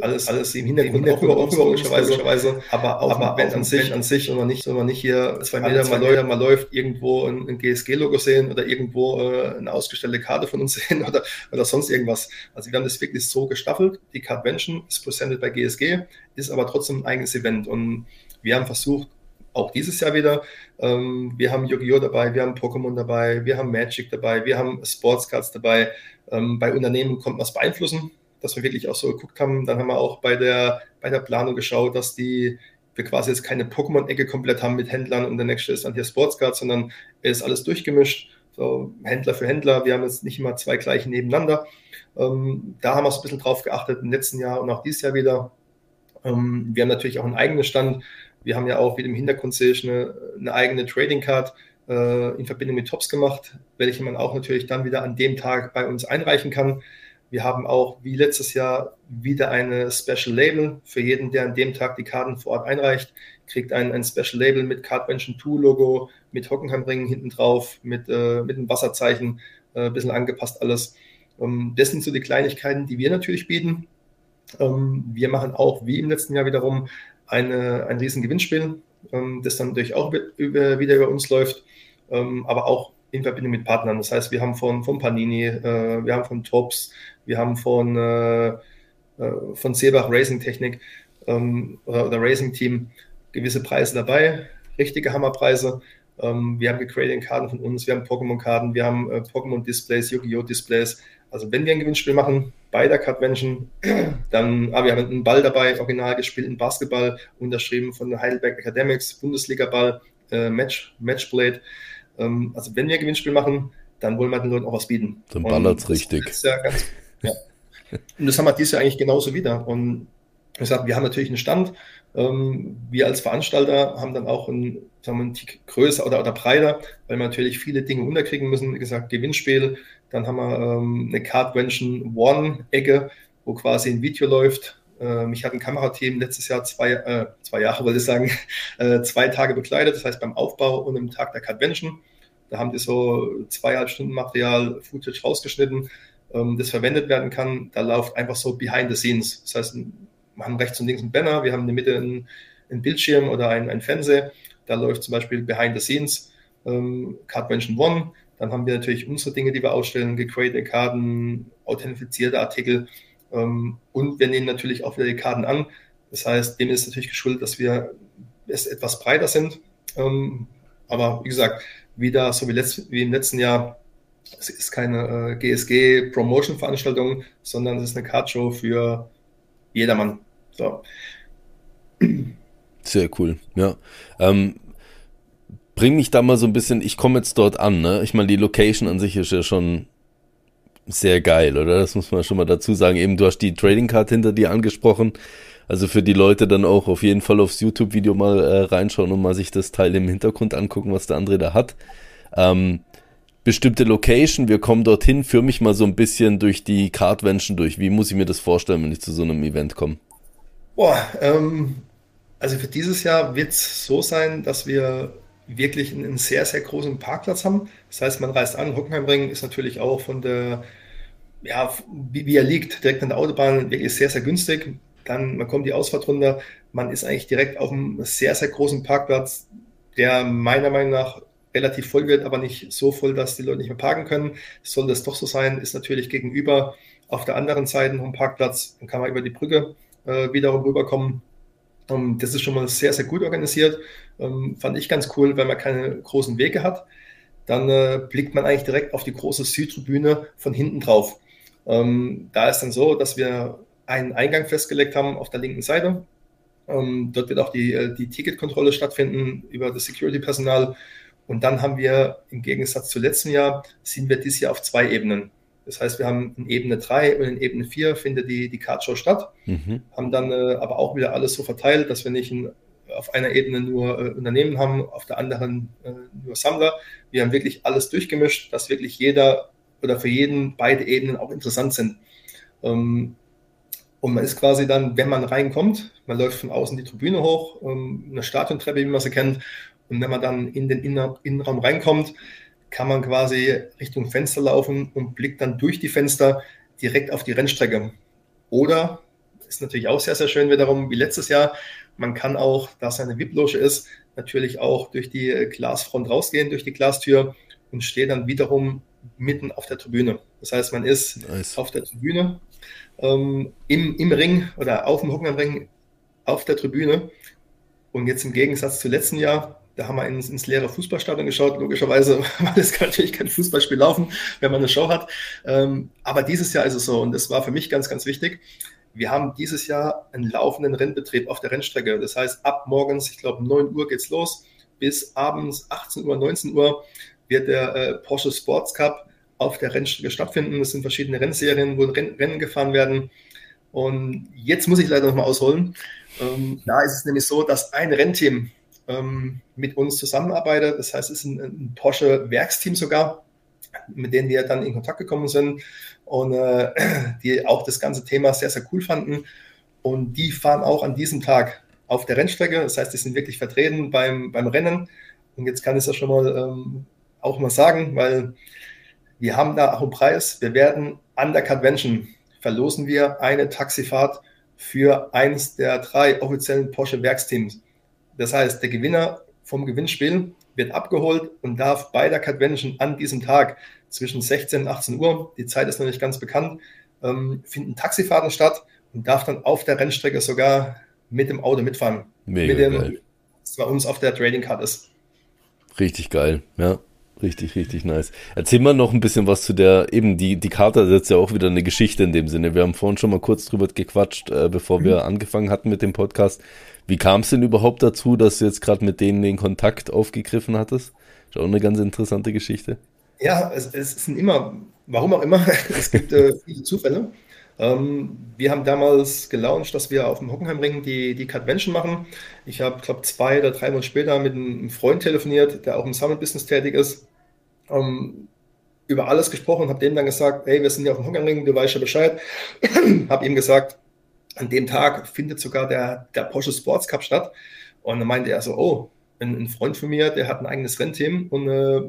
alles, alles im Hintergrund, im Hintergrund auch über uns, logischerweise. Aber auch aber ein Event an sich, an sich, und nicht, sondern nicht hier zwei Meter mal, läuft, mal läuft, irgendwo ein, ein GSG-Logo sehen oder irgendwo äh, eine ausgestellte Karte von uns sehen oder, oder sonst irgendwas. Also wir haben das wirklich so gestaffelt. Die Cardvention ist presented bei GSG, ist aber trotzdem ein eigenes Event und wir haben versucht, auch dieses Jahr wieder. Ähm, wir haben Yu-Gi-Oh! dabei, wir haben Pokémon dabei, wir haben Magic dabei, wir haben Sportscards dabei. Ähm, bei Unternehmen kommt was beeinflussen, dass wir wirklich auch so geguckt haben. Dann haben wir auch bei der, bei der Planung geschaut, dass die wir quasi jetzt keine Pokémon-Ecke komplett haben mit Händlern und der nächste ist dann hier Sportscards, sondern es ist alles durchgemischt. So Händler für Händler. Wir haben jetzt nicht immer zwei gleiche nebeneinander. Ähm, da haben wir so ein bisschen drauf geachtet im letzten Jahr und auch dieses Jahr wieder. Ähm, wir haben natürlich auch einen eigenen Stand. Wir haben ja auch, wie du im Hintergrund sehe ich, eine, eine eigene Trading Card äh, in Verbindung mit Tops gemacht, welche man auch natürlich dann wieder an dem Tag bei uns einreichen kann. Wir haben auch, wie letztes Jahr, wieder eine Special Label für jeden, der an dem Tag die Karten vor Ort einreicht, kriegt ein, ein Special Label mit Cardvention 2 Logo, mit Hockenheimringen hinten drauf, mit, äh, mit einem Wasserzeichen, äh, ein bisschen angepasst alles. Ähm, das sind so die Kleinigkeiten, die wir natürlich bieten. Ähm, wir machen auch, wie im letzten Jahr wiederum, eine, ein riesen Gewinnspiel, ähm, das dann natürlich auch über, wieder über uns läuft, ähm, aber auch in Verbindung mit Partnern. Das heißt, wir haben von, von Panini, äh, wir haben von Tops, wir haben von, äh, äh, von Seebach Racing Technik ähm, oder, oder, Racing Team gewisse Preise dabei, richtige Hammerpreise. Ähm, wir haben Grading-Karten von uns, wir haben Pokémon-Karten, wir haben äh, Pokémon-Displays, Yu-Gi-Oh! Displays. Also wenn wir ein Gewinnspiel machen, bei der Cardvention. Dann, ah, wir haben einen Ball dabei, original gespielt, einen Basketball, unterschrieben von der Heidelberg Academics, Bundesliga-Ball, äh, Match, Matchblade. Ähm, also wenn wir ein Gewinnspiel machen, dann wollen wir den Leuten auch was bieten. Dann ballert es richtig. Ja ganz, ja. Und das haben wir dieses Jahr eigentlich genauso wieder. Und ich sage, wir haben natürlich einen Stand. Ähm, wir als Veranstalter haben dann auch einen, sagen wir, einen Tick größer oder, oder breiter, weil wir natürlich viele Dinge unterkriegen müssen. Wie gesagt, Gewinnspiel, dann haben wir ähm, eine Cardvention One-Ecke, wo quasi ein Video läuft. Äh, mich hat ein Kamerateam letztes Jahr zwei, äh, zwei Jahre, wollte ich sagen, äh, zwei Tage begleitet, das heißt beim Aufbau und im Tag der Cardvention. Da haben die so zweieinhalb Stunden Material, Footage rausgeschnitten, ähm, das verwendet werden kann. Da läuft einfach so behind the scenes. Das heißt, wir haben rechts und links einen Banner, wir haben in der Mitte einen, einen Bildschirm oder ein, ein Fernseher. Da läuft zum Beispiel behind the scenes ähm, Cardvention One dann haben wir natürlich unsere Dinge, die wir ausstellen, gecreate Karten, authentifizierte Artikel ähm, und wir nehmen natürlich auch wieder die Karten an. Das heißt, dem ist natürlich geschuldet, dass wir es etwas breiter sind. Ähm, aber wie gesagt, wieder so wie, letzt, wie im letzten Jahr, es ist keine äh, GSG-Promotion-Veranstaltung, sondern es ist eine Cardshow für jedermann. So. Sehr cool, ja. Ähm, bring mich da mal so ein bisschen, ich komme jetzt dort an, ne? Ich meine, die Location an sich ist ja schon sehr geil, oder? Das muss man schon mal dazu sagen. Eben, du hast die Trading Card hinter dir angesprochen. Also für die Leute dann auch auf jeden Fall aufs YouTube-Video mal äh, reinschauen und mal sich das Teil im Hintergrund angucken, was der andere da hat. Ähm, bestimmte Location, wir kommen dorthin, führ mich mal so ein bisschen durch die Cardvention durch. Wie muss ich mir das vorstellen, wenn ich zu so einem Event komme? Boah, ähm, also für dieses Jahr wird es so sein, dass wir wirklich einen sehr, sehr großen Parkplatz haben. Das heißt, man reist an. Hockenheimring ist natürlich auch von der, ja, wie, wie, er liegt, direkt an der Autobahn, wirklich sehr, sehr günstig. Dann, man kommt die Ausfahrt runter. Man ist eigentlich direkt auf einem sehr, sehr großen Parkplatz, der meiner Meinung nach relativ voll wird, aber nicht so voll, dass die Leute nicht mehr parken können. Soll das doch so sein, ist natürlich gegenüber auf der anderen Seite ein Parkplatz. Dann kann man über die Brücke äh, wiederum rüberkommen. Ähm, das ist schon mal sehr, sehr gut organisiert. Ähm, fand ich ganz cool, weil man keine großen Wege hat. Dann äh, blickt man eigentlich direkt auf die große Südtribüne von hinten drauf. Ähm, da ist dann so, dass wir einen Eingang festgelegt haben auf der linken Seite. Ähm, dort wird auch die, äh, die Ticketkontrolle stattfinden über das Security-Personal. Und dann haben wir im Gegensatz zu letztem Jahr, sind wir dieses Jahr auf zwei Ebenen. Das heißt, wir haben in Ebene 3 und in Ebene 4 findet die, die Cardshow statt, mhm. haben dann äh, aber auch wieder alles so verteilt, dass wir nicht in, auf einer Ebene nur äh, Unternehmen haben, auf der anderen äh, nur Sammler. Wir haben wirklich alles durchgemischt, dass wirklich jeder oder für jeden beide Ebenen auch interessant sind. Ähm, und man ist quasi dann, wenn man reinkommt, man läuft von außen die Tribüne hoch, ähm, eine Stadiontreppe, wie man sie kennt. Und wenn man dann in den Innenraum reinkommt, kann man quasi Richtung Fenster laufen und blickt dann durch die Fenster direkt auf die Rennstrecke. Oder ist natürlich auch sehr, sehr schön wiederum, wie letztes Jahr, man kann auch, da es eine VIP-Loge ist, natürlich auch durch die Glasfront rausgehen, durch die Glastür und steht dann wiederum mitten auf der Tribüne. Das heißt, man ist nice. auf der Tribüne, ähm, im, im Ring oder auf dem Hockenheimring auf der Tribüne. Und jetzt im Gegensatz zu letzten Jahr, da haben wir ins, ins leere Fußballstadion geschaut, logischerweise, weil es kann natürlich kein Fußballspiel laufen, wenn man eine Show hat. Ähm, aber dieses Jahr ist es so und das war für mich ganz, ganz wichtig. Wir haben dieses Jahr einen laufenden Rennbetrieb auf der Rennstrecke. Das heißt, ab morgens, ich glaube 9 Uhr geht's los, bis abends 18 Uhr, 19 Uhr wird der äh, Porsche Sports Cup auf der Rennstrecke stattfinden. Es sind verschiedene Rennserien, wo Rennen gefahren werden. Und jetzt muss ich leider nochmal ausholen. Ähm, da ist es nämlich so, dass ein Rennteam ähm, mit uns zusammenarbeitet. Das heißt, es ist ein, ein Porsche-Werksteam sogar, mit denen wir dann in Kontakt gekommen sind und äh, die auch das ganze Thema sehr, sehr cool fanden. Und die fahren auch an diesem Tag auf der Rennstrecke. Das heißt, die sind wirklich vertreten beim, beim Rennen. Und jetzt kann ich ja schon mal ähm, auch mal sagen, weil wir haben da auch einen Preis. Wir werden an der Convention verlosen wir eine Taxifahrt für eins der drei offiziellen Porsche Werksteams. Das heißt, der Gewinner vom Gewinnspiel wird abgeholt und darf bei der Convention an diesem Tag zwischen 16 und 18 Uhr, die Zeit ist noch nicht ganz bekannt, ähm, finden Taxifahrten statt und darf dann auf der Rennstrecke sogar mit dem Auto mitfahren. Mega mit dem, geil. was bei uns auf der Trading Card ist. Richtig geil, ja. Richtig, richtig nice. Erzähl mal noch ein bisschen was zu der, eben die, die Karte ist jetzt ja auch wieder eine Geschichte in dem Sinne. Wir haben vorhin schon mal kurz drüber gequatscht, äh, bevor wir mhm. angefangen hatten mit dem Podcast. Wie kam es denn überhaupt dazu, dass du jetzt gerade mit denen den Kontakt aufgegriffen hattest? Ist auch eine ganz interessante Geschichte. Ja, es, es sind immer, warum auch immer, es gibt äh, viele Zufälle. Ähm, wir haben damals gelauncht, dass wir auf dem Hockenheimring die, die Convention machen. Ich habe, glaube zwei oder drei Monate später mit einem Freund telefoniert, der auch im Summit-Business tätig ist ähm, über alles gesprochen habe dem dann gesagt, hey, wir sind ja auf dem Hockenring, du weißt ja Bescheid. habe ihm gesagt, an dem Tag findet sogar der, der Porsche Sports Cup statt. Und dann meinte er so, oh, ein, ein Freund von mir, der hat ein eigenes Rennteam und äh,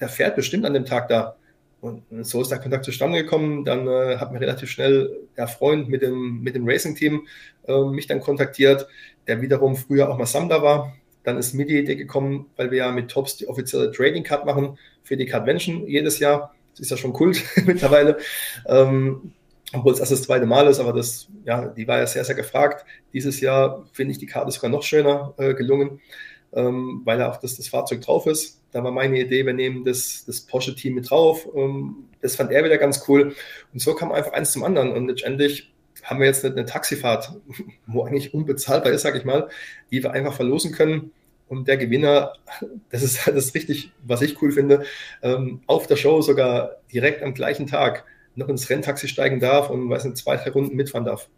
der fährt bestimmt an dem Tag da. Und so ist der Kontakt zustande gekommen. Dann äh, hat mir relativ schnell der Freund mit dem, mit dem Racing-Team äh, mich dann kontaktiert, der wiederum früher auch mal Sammler war. Dann ist mir die Idee gekommen, weil wir ja mit Tops die offizielle Trading Card machen für die Cardvention jedes Jahr. Das ist ja schon Kult mittlerweile. Ähm, obwohl es erst das zweite Mal ist, aber das, ja, die war ja sehr, sehr gefragt. Dieses Jahr finde ich die Karte sogar noch schöner äh, gelungen, ähm, weil auch das, das Fahrzeug drauf ist. Da war meine Idee, wir nehmen das, das Porsche-Team mit drauf. Ähm, das fand er wieder ganz cool. Und so kam einfach eins zum anderen. Und letztendlich haben wir jetzt eine, eine Taxifahrt, wo eigentlich unbezahlbar ist, sage ich mal, die wir einfach verlosen können. Und der Gewinner, das ist das richtig, was ich cool finde, ähm, auf der Show sogar direkt am gleichen Tag noch ins Renntaxi steigen darf und weiß nicht, zwei, drei Runden mitfahren darf.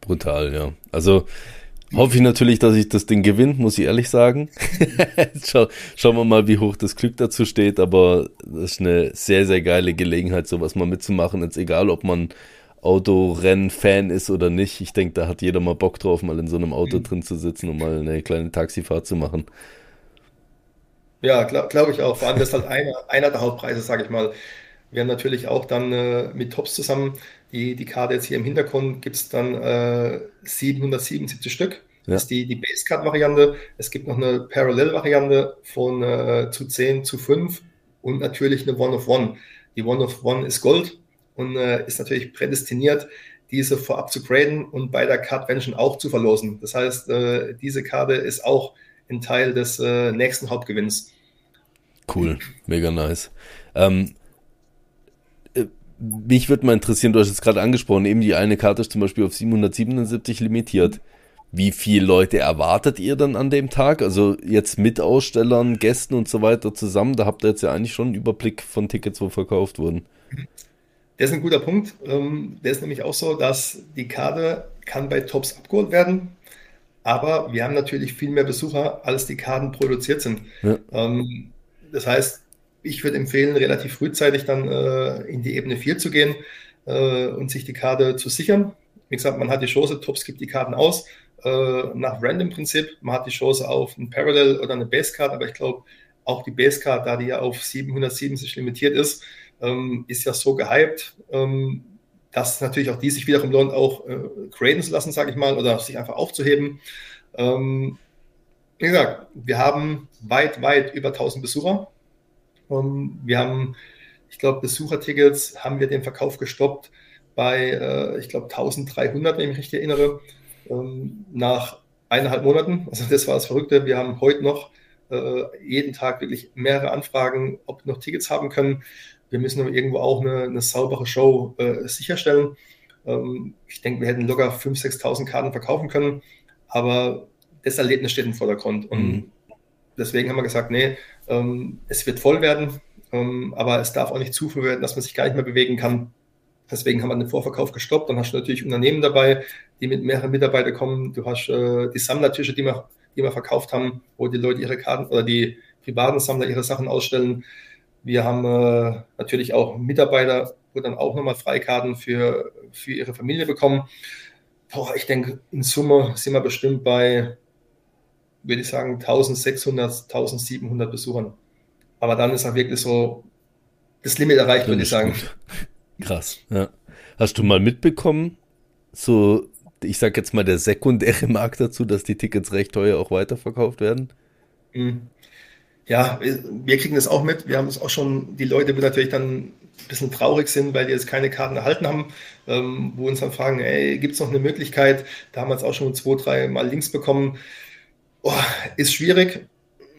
Brutal, ja. Also hoffe ich natürlich, dass ich das Ding gewinne, muss ich ehrlich sagen. Schau, schauen wir mal, wie hoch das Glück dazu steht, aber das ist eine sehr, sehr geile Gelegenheit, sowas mal mitzumachen. Jetzt egal, ob man Autorennen-Fan ist oder nicht. Ich denke, da hat jeder mal Bock drauf, mal in so einem Auto mhm. drin zu sitzen und mal eine kleine Taxifahrt zu machen. Ja, glaube glaub ich auch. Vor allem, das ist halt einer, einer der Hauptpreise, sage ich mal. Wir haben natürlich auch dann äh, mit Tops zusammen die, die Karte jetzt hier im Hintergrund gibt es dann äh, 777 Stück. Ja. Das ist die, die Basecard-Variante. Es gibt noch eine Parallel-Variante von äh, zu 10 zu 5 und natürlich eine One of One. Die One of One ist Gold und äh, ist natürlich prädestiniert, diese vorab zu graden und bei der Cardvention auch zu verlosen. Das heißt, äh, diese Karte ist auch ein Teil des äh, nächsten Hauptgewinns. Cool, mega nice. Ähm, äh, mich würde mal interessieren, du hast es gerade angesprochen, eben die eine Karte ist zum Beispiel auf 777 limitiert. Wie viele Leute erwartet ihr dann an dem Tag? Also jetzt mit Ausstellern, Gästen und so weiter zusammen, da habt ihr jetzt ja eigentlich schon einen Überblick von Tickets, wo verkauft wurden. Das ist ein guter Punkt. Ähm, der ist nämlich auch so, dass die Karte kann bei Tops abgeholt werden, aber wir haben natürlich viel mehr Besucher, als die Karten produziert sind. Ja. Ähm, das heißt, ich würde empfehlen, relativ frühzeitig dann äh, in die Ebene 4 zu gehen äh, und sich die Karte zu sichern. Wie gesagt, man hat die Chance, Tops gibt die Karten aus äh, nach Random-Prinzip. Man hat die Chance auf ein Parallel oder eine Base-Card, aber ich glaube, auch die Base-Card, da die ja auf 770 limitiert ist, ähm, ist ja so gehypt, ähm, dass natürlich auch die sich wiederum lohnt, auch äh, graden zu lassen, sage ich mal, oder sich einfach aufzuheben. Ähm, wie gesagt, wir haben weit, weit über 1000 Besucher. Ähm, wir haben, ich glaube, Besuchertickets haben wir den Verkauf gestoppt bei, äh, ich glaube, 1300, wenn ich mich richtig erinnere, ähm, nach eineinhalb Monaten. Also das war das Verrückte. Wir haben heute noch äh, jeden Tag wirklich mehrere Anfragen, ob wir noch Tickets haben können. Wir müssen aber irgendwo auch eine, eine saubere Show äh, sicherstellen. Ähm, ich denke, wir hätten locker 5.000, 6.000 Karten verkaufen können, aber das Erlebnis steht im Vordergrund. Und mhm. deswegen haben wir gesagt, nee, ähm, es wird voll werden, ähm, aber es darf auch nicht zu viel werden, dass man sich gar nicht mehr bewegen kann. Deswegen haben wir den Vorverkauf gestoppt. Dann hast du natürlich Unternehmen dabei, die mit mehreren Mitarbeitern kommen. Du hast äh, die Sammlertische, die wir, die wir verkauft haben, wo die Leute ihre Karten oder die privaten Sammler ihre Sachen ausstellen. Wir haben äh, natürlich auch Mitarbeiter, wo dann auch nochmal Freikarten für, für ihre Familie bekommen. Boah, ich denke, in Summe sind wir bestimmt bei, würde ich sagen, 1600, 1700 Besuchern. Aber dann ist auch wirklich so das Limit erreicht, würde ich sagen. Krass, ja. Hast du mal mitbekommen, so, ich sag jetzt mal, der sekundäre Markt dazu, dass die Tickets recht teuer auch weiterverkauft werden? Mhm ja, wir kriegen das auch mit. Wir haben es auch schon, die Leute, die natürlich dann ein bisschen traurig sind, weil die jetzt keine Karten erhalten haben, ähm, wo uns dann fragen, ey, gibt es noch eine Möglichkeit? Da haben wir jetzt auch schon zwei, drei Mal Links bekommen. Oh, ist schwierig,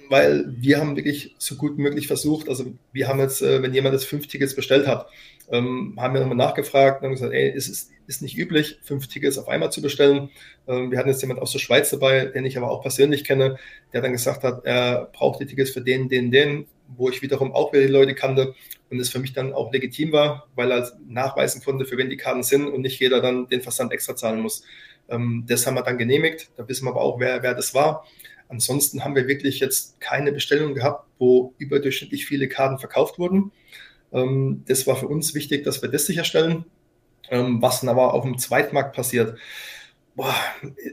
weil wir haben wirklich so gut möglich versucht. Also wir haben jetzt, äh, wenn jemand jetzt fünf Tickets bestellt hat, ähm, haben wir nochmal nachgefragt und haben gesagt, ey, ist es ist nicht üblich, fünf Tickets auf einmal zu bestellen. Ähm, wir hatten jetzt jemand aus der Schweiz dabei, den ich aber auch persönlich kenne, der dann gesagt hat, er braucht die Tickets für den, den, den, wo ich wiederum auch wieder die Leute kannte und es für mich dann auch legitim war, weil er nachweisen konnte, für wen die Karten sind und nicht jeder dann den Versand extra zahlen muss. Ähm, das haben wir dann genehmigt, da wissen wir aber auch, wer, wer das war. Ansonsten haben wir wirklich jetzt keine Bestellung gehabt, wo überdurchschnittlich viele Karten verkauft wurden. Ähm, das war für uns wichtig, dass wir das sicherstellen. Ähm, was dann aber auf dem Zweitmarkt passiert, boah,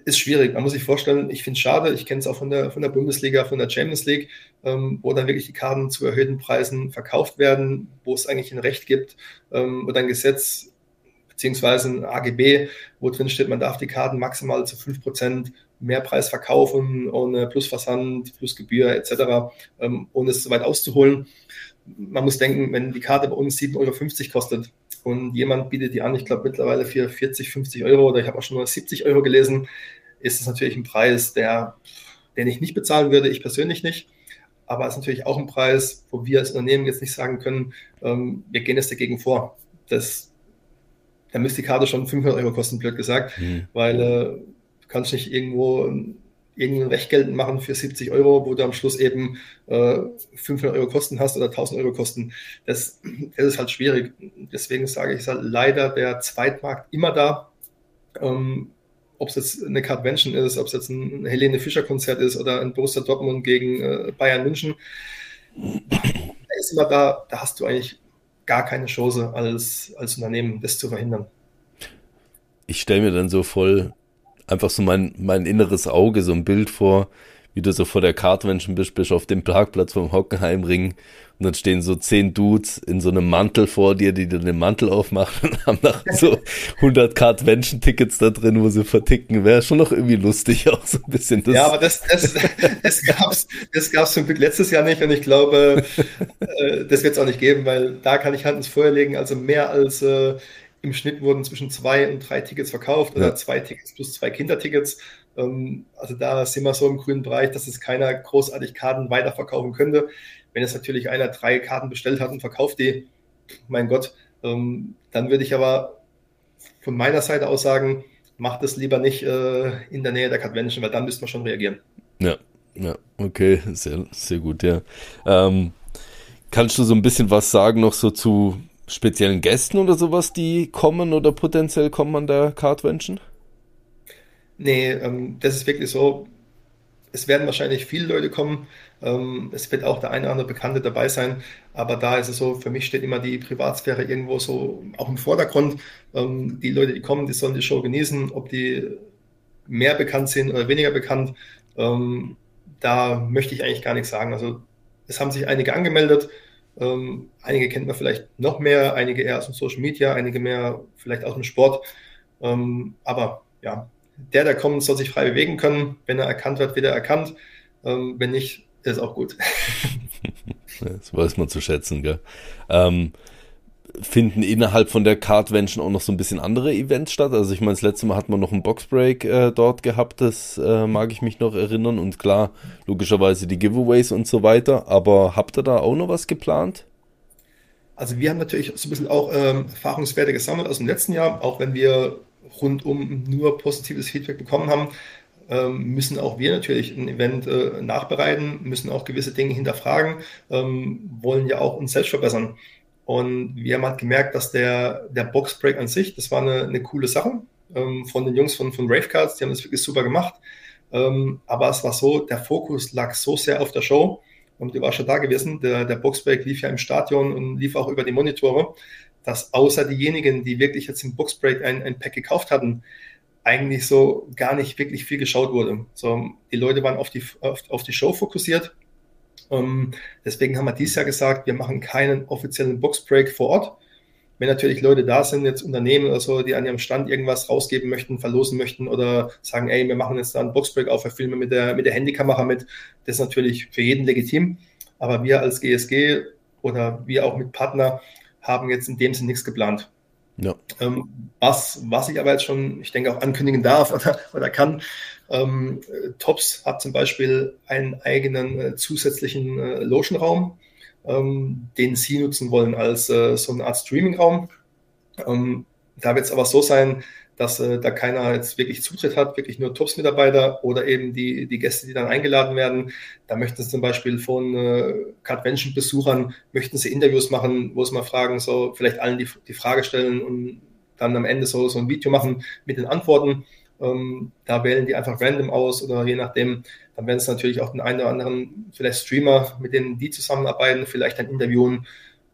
ist schwierig. Man muss sich vorstellen, ich finde es schade, ich kenne es auch von der, von der Bundesliga, von der Champions League, ähm, wo dann wirklich die Karten zu erhöhten Preisen verkauft werden, wo es eigentlich ein Recht gibt ähm, oder ein Gesetz beziehungsweise ein AGB, wo drin steht, man darf die Karten maximal zu 5% Mehrpreis verkaufen, ohne plus Versand, plus Gebühr etc., ähm, ohne es zu weit auszuholen. Man muss denken, wenn die Karte bei uns 7,50 Euro kostet, und jemand bietet die an, ich glaube mittlerweile für 40, 50 Euro oder ich habe auch schon mal 70 Euro gelesen, ist es natürlich ein Preis, der, den ich nicht bezahlen würde, ich persönlich nicht. Aber es ist natürlich auch ein Preis, wo wir als Unternehmen jetzt nicht sagen können, ähm, wir gehen jetzt dagegen vor. Das, da müsste die Karte schon 500 Euro kosten, blöd gesagt, mhm. weil äh, du kannst nicht irgendwo irgendein Recht geltend machen für 70 Euro, wo du am Schluss eben äh, 500 Euro Kosten hast oder 1000 Euro Kosten. Das, das ist halt schwierig. Deswegen sage ich, ist halt leider der Zweitmarkt immer da. Ähm, ob es jetzt eine Cardvention ist, ob es jetzt ein Helene Fischer Konzert ist oder ein Borussia Dortmund gegen äh, Bayern München. Der ist immer da, da hast du eigentlich gar keine Chance als, als Unternehmen, das zu verhindern. Ich stelle mir dann so voll einfach so mein, mein inneres Auge, so ein Bild vor, wie du so vor der Kartmenschen bist, bist auf dem Parkplatz vom Hockenheimring und dann stehen so zehn Dudes in so einem Mantel vor dir, die dir den Mantel aufmachen und haben noch so 100 Kartmenschen-Tickets da drin, wo sie verticken. Wäre schon noch irgendwie lustig auch so ein bisschen. Das ja, aber das, das, das gab's, das gab's zum Glück letztes Jahr nicht und ich glaube, äh, das wird es auch nicht geben, weil da kann ich Hand ins Feuer legen. Also mehr als äh, im Schnitt wurden zwischen zwei und drei Tickets verkauft oder ja. zwei Tickets plus zwei Kindertickets. Ähm, also da sind wir so im grünen Bereich, dass es keiner großartig Karten weiterverkaufen könnte. Wenn es natürlich einer drei Karten bestellt hat und verkauft die, mein Gott, ähm, dann würde ich aber von meiner Seite aus sagen, macht es lieber nicht äh, in der Nähe der Convention, weil dann müsste man schon reagieren. Ja, ja, okay, sehr, sehr gut, ja. Ähm, kannst du so ein bisschen was sagen noch so zu speziellen Gästen oder sowas, die kommen oder potenziell kommen an der Cardvention? Nee, ähm, das ist wirklich so. Es werden wahrscheinlich viele Leute kommen. Ähm, es wird auch der eine oder andere Bekannte dabei sein. Aber da ist es so, für mich steht immer die Privatsphäre irgendwo so auch im Vordergrund. Ähm, die Leute, die kommen, die sollen die Show genießen, ob die mehr bekannt sind oder weniger bekannt. Ähm, da möchte ich eigentlich gar nichts sagen. Also es haben sich einige angemeldet. Ähm, einige kennt man vielleicht noch mehr, einige eher aus dem Social Media, einige mehr vielleicht aus dem Sport. Ähm, aber ja, der, der kommt, soll sich frei bewegen können. Wenn er erkannt wird, wird er erkannt. Ähm, wenn nicht, ist auch gut. das weiß man zu schätzen, gell? Ähm, finden innerhalb von der Cardvention auch noch so ein bisschen andere Events statt. Also ich meine, das letzte Mal hat man noch einen Boxbreak äh, dort gehabt, das äh, mag ich mich noch erinnern. Und klar, logischerweise die Giveaways und so weiter. Aber habt ihr da auch noch was geplant? Also wir haben natürlich so ein bisschen auch ähm, Erfahrungswerte gesammelt aus dem letzten Jahr, auch wenn wir rundum nur positives Feedback bekommen haben, ähm, müssen auch wir natürlich ein Event äh, nachbereiten, müssen auch gewisse Dinge hinterfragen, ähm, wollen ja auch uns selbst verbessern. Und wir haben halt gemerkt, dass der, der Boxbreak an sich, das war eine, eine coole Sache ähm, von den Jungs von, von Ravecards, die haben das wirklich super gemacht. Ähm, aber es war so, der Fokus lag so sehr auf der Show und die war schon da gewesen. Der, der Boxbreak lief ja im Stadion und lief auch über die Monitore, dass außer diejenigen, die wirklich jetzt im Boxbreak ein, ein Pack gekauft hatten, eigentlich so gar nicht wirklich viel geschaut wurde. So, die Leute waren auf die, auf, auf die Show fokussiert ähm, deswegen haben wir dieses Jahr gesagt, wir machen keinen offiziellen Boxbreak vor Ort. Wenn natürlich Leute da sind, jetzt Unternehmen oder so, die an ihrem Stand irgendwas rausgeben möchten, verlosen möchten oder sagen, ey, wir machen jetzt da einen Boxbreak auf, wir filmen mit der, mit der Handykamera mit, das ist natürlich für jeden legitim. Aber wir als GSG oder wir auch mit Partner haben jetzt in dem Sinne nichts geplant. Ja. Ähm, was, was ich aber jetzt schon, ich denke, auch ankündigen darf oder, oder kann, ähm, Tops hat zum Beispiel einen eigenen äh, zusätzlichen äh, Lotion-Raum, ähm, den Sie nutzen wollen als äh, so eine Art Streaming-Raum. Ähm, da wird es aber so sein, dass äh, da keiner jetzt wirklich Zutritt hat, wirklich nur Tops-Mitarbeiter oder eben die, die Gäste, die dann eingeladen werden. Da möchten sie zum Beispiel von äh, Cardvention-Besuchern, möchten sie Interviews machen, wo sie mal fragen, so vielleicht allen die, die Frage stellen und dann am Ende so, so ein Video machen mit den Antworten. Ähm, da wählen die einfach random aus oder je nachdem, dann werden es natürlich auch den einen oder anderen, vielleicht Streamer, mit denen die zusammenarbeiten, vielleicht dann interviewen.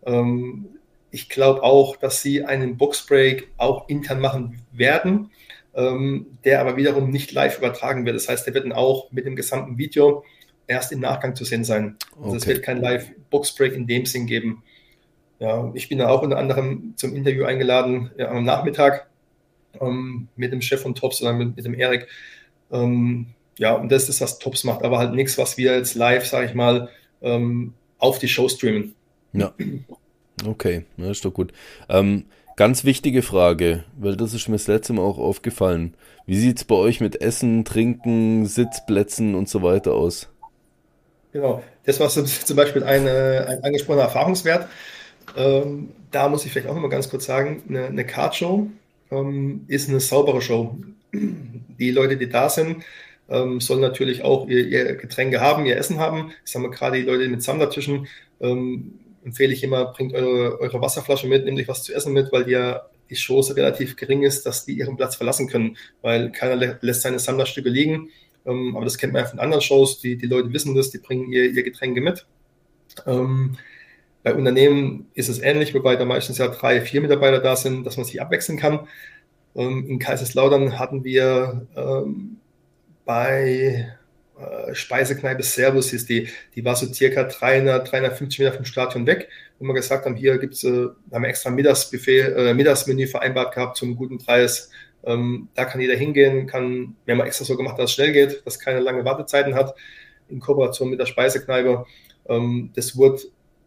Ähm, ich glaube auch, dass sie einen Boxbreak auch intern machen werden, ähm, der aber wiederum nicht live übertragen wird. Das heißt, der wird dann auch mit dem gesamten Video erst im Nachgang zu sehen sein. Also okay. es wird kein Live-Boxbreak in dem Sinn geben. Ja, ich bin da auch unter anderem zum Interview eingeladen ja, am Nachmittag ähm, mit dem Chef von Tops oder mit, mit dem Erik. Ähm, ja, und das ist, was Tops macht, aber halt nichts, was wir jetzt live, sage ich mal, ähm, auf die Show streamen. Ja. Okay, das ist doch gut. Ähm, ganz wichtige Frage, weil das ist mir das letzte Mal auch aufgefallen. Wie sieht es bei euch mit Essen, Trinken, Sitzplätzen und so weiter aus? Genau, das war zum Beispiel ein, ein angesprochener Erfahrungswert. Ähm, da muss ich vielleicht auch noch mal ganz kurz sagen, eine, eine Card-Show ähm, ist eine saubere Show. Die Leute, die da sind, ähm, sollen natürlich auch ihr, ihr, Getränke haben, ihr Essen haben. Ich sage mal gerade die Leute mit Sammlertischen, ähm, empfehle ich immer, bringt eure, eure Wasserflasche mit, nehmt euch was zu essen mit, weil ja die Chance relativ gering ist, dass die ihren Platz verlassen können, weil keiner lässt seine Sammlerstücke liegen. Ähm, aber das kennt man ja von anderen Shows, die, die Leute wissen das, die bringen ihr, ihr Getränke mit. Ähm, bei Unternehmen ist es ähnlich, wobei da meistens ja drei, vier Mitarbeiter da sind, dass man sich abwechseln kann. Ähm, in Kaiserslautern hatten wir ähm, bei äh, Speisekneipe Servus hieß die, die war so circa 300, 350 Meter vom Stadion weg, wo wir gesagt haben, hier gibt's, äh, haben wir extra Mittagsbuffet, äh, Mittagsmenü vereinbart gehabt zum guten Preis. Ähm, da kann jeder hingehen, kann, wir haben extra so gemacht, dass es schnell geht, dass keine lange Wartezeiten hat, in Kooperation mit der Speisekneipe. Ähm, das wurde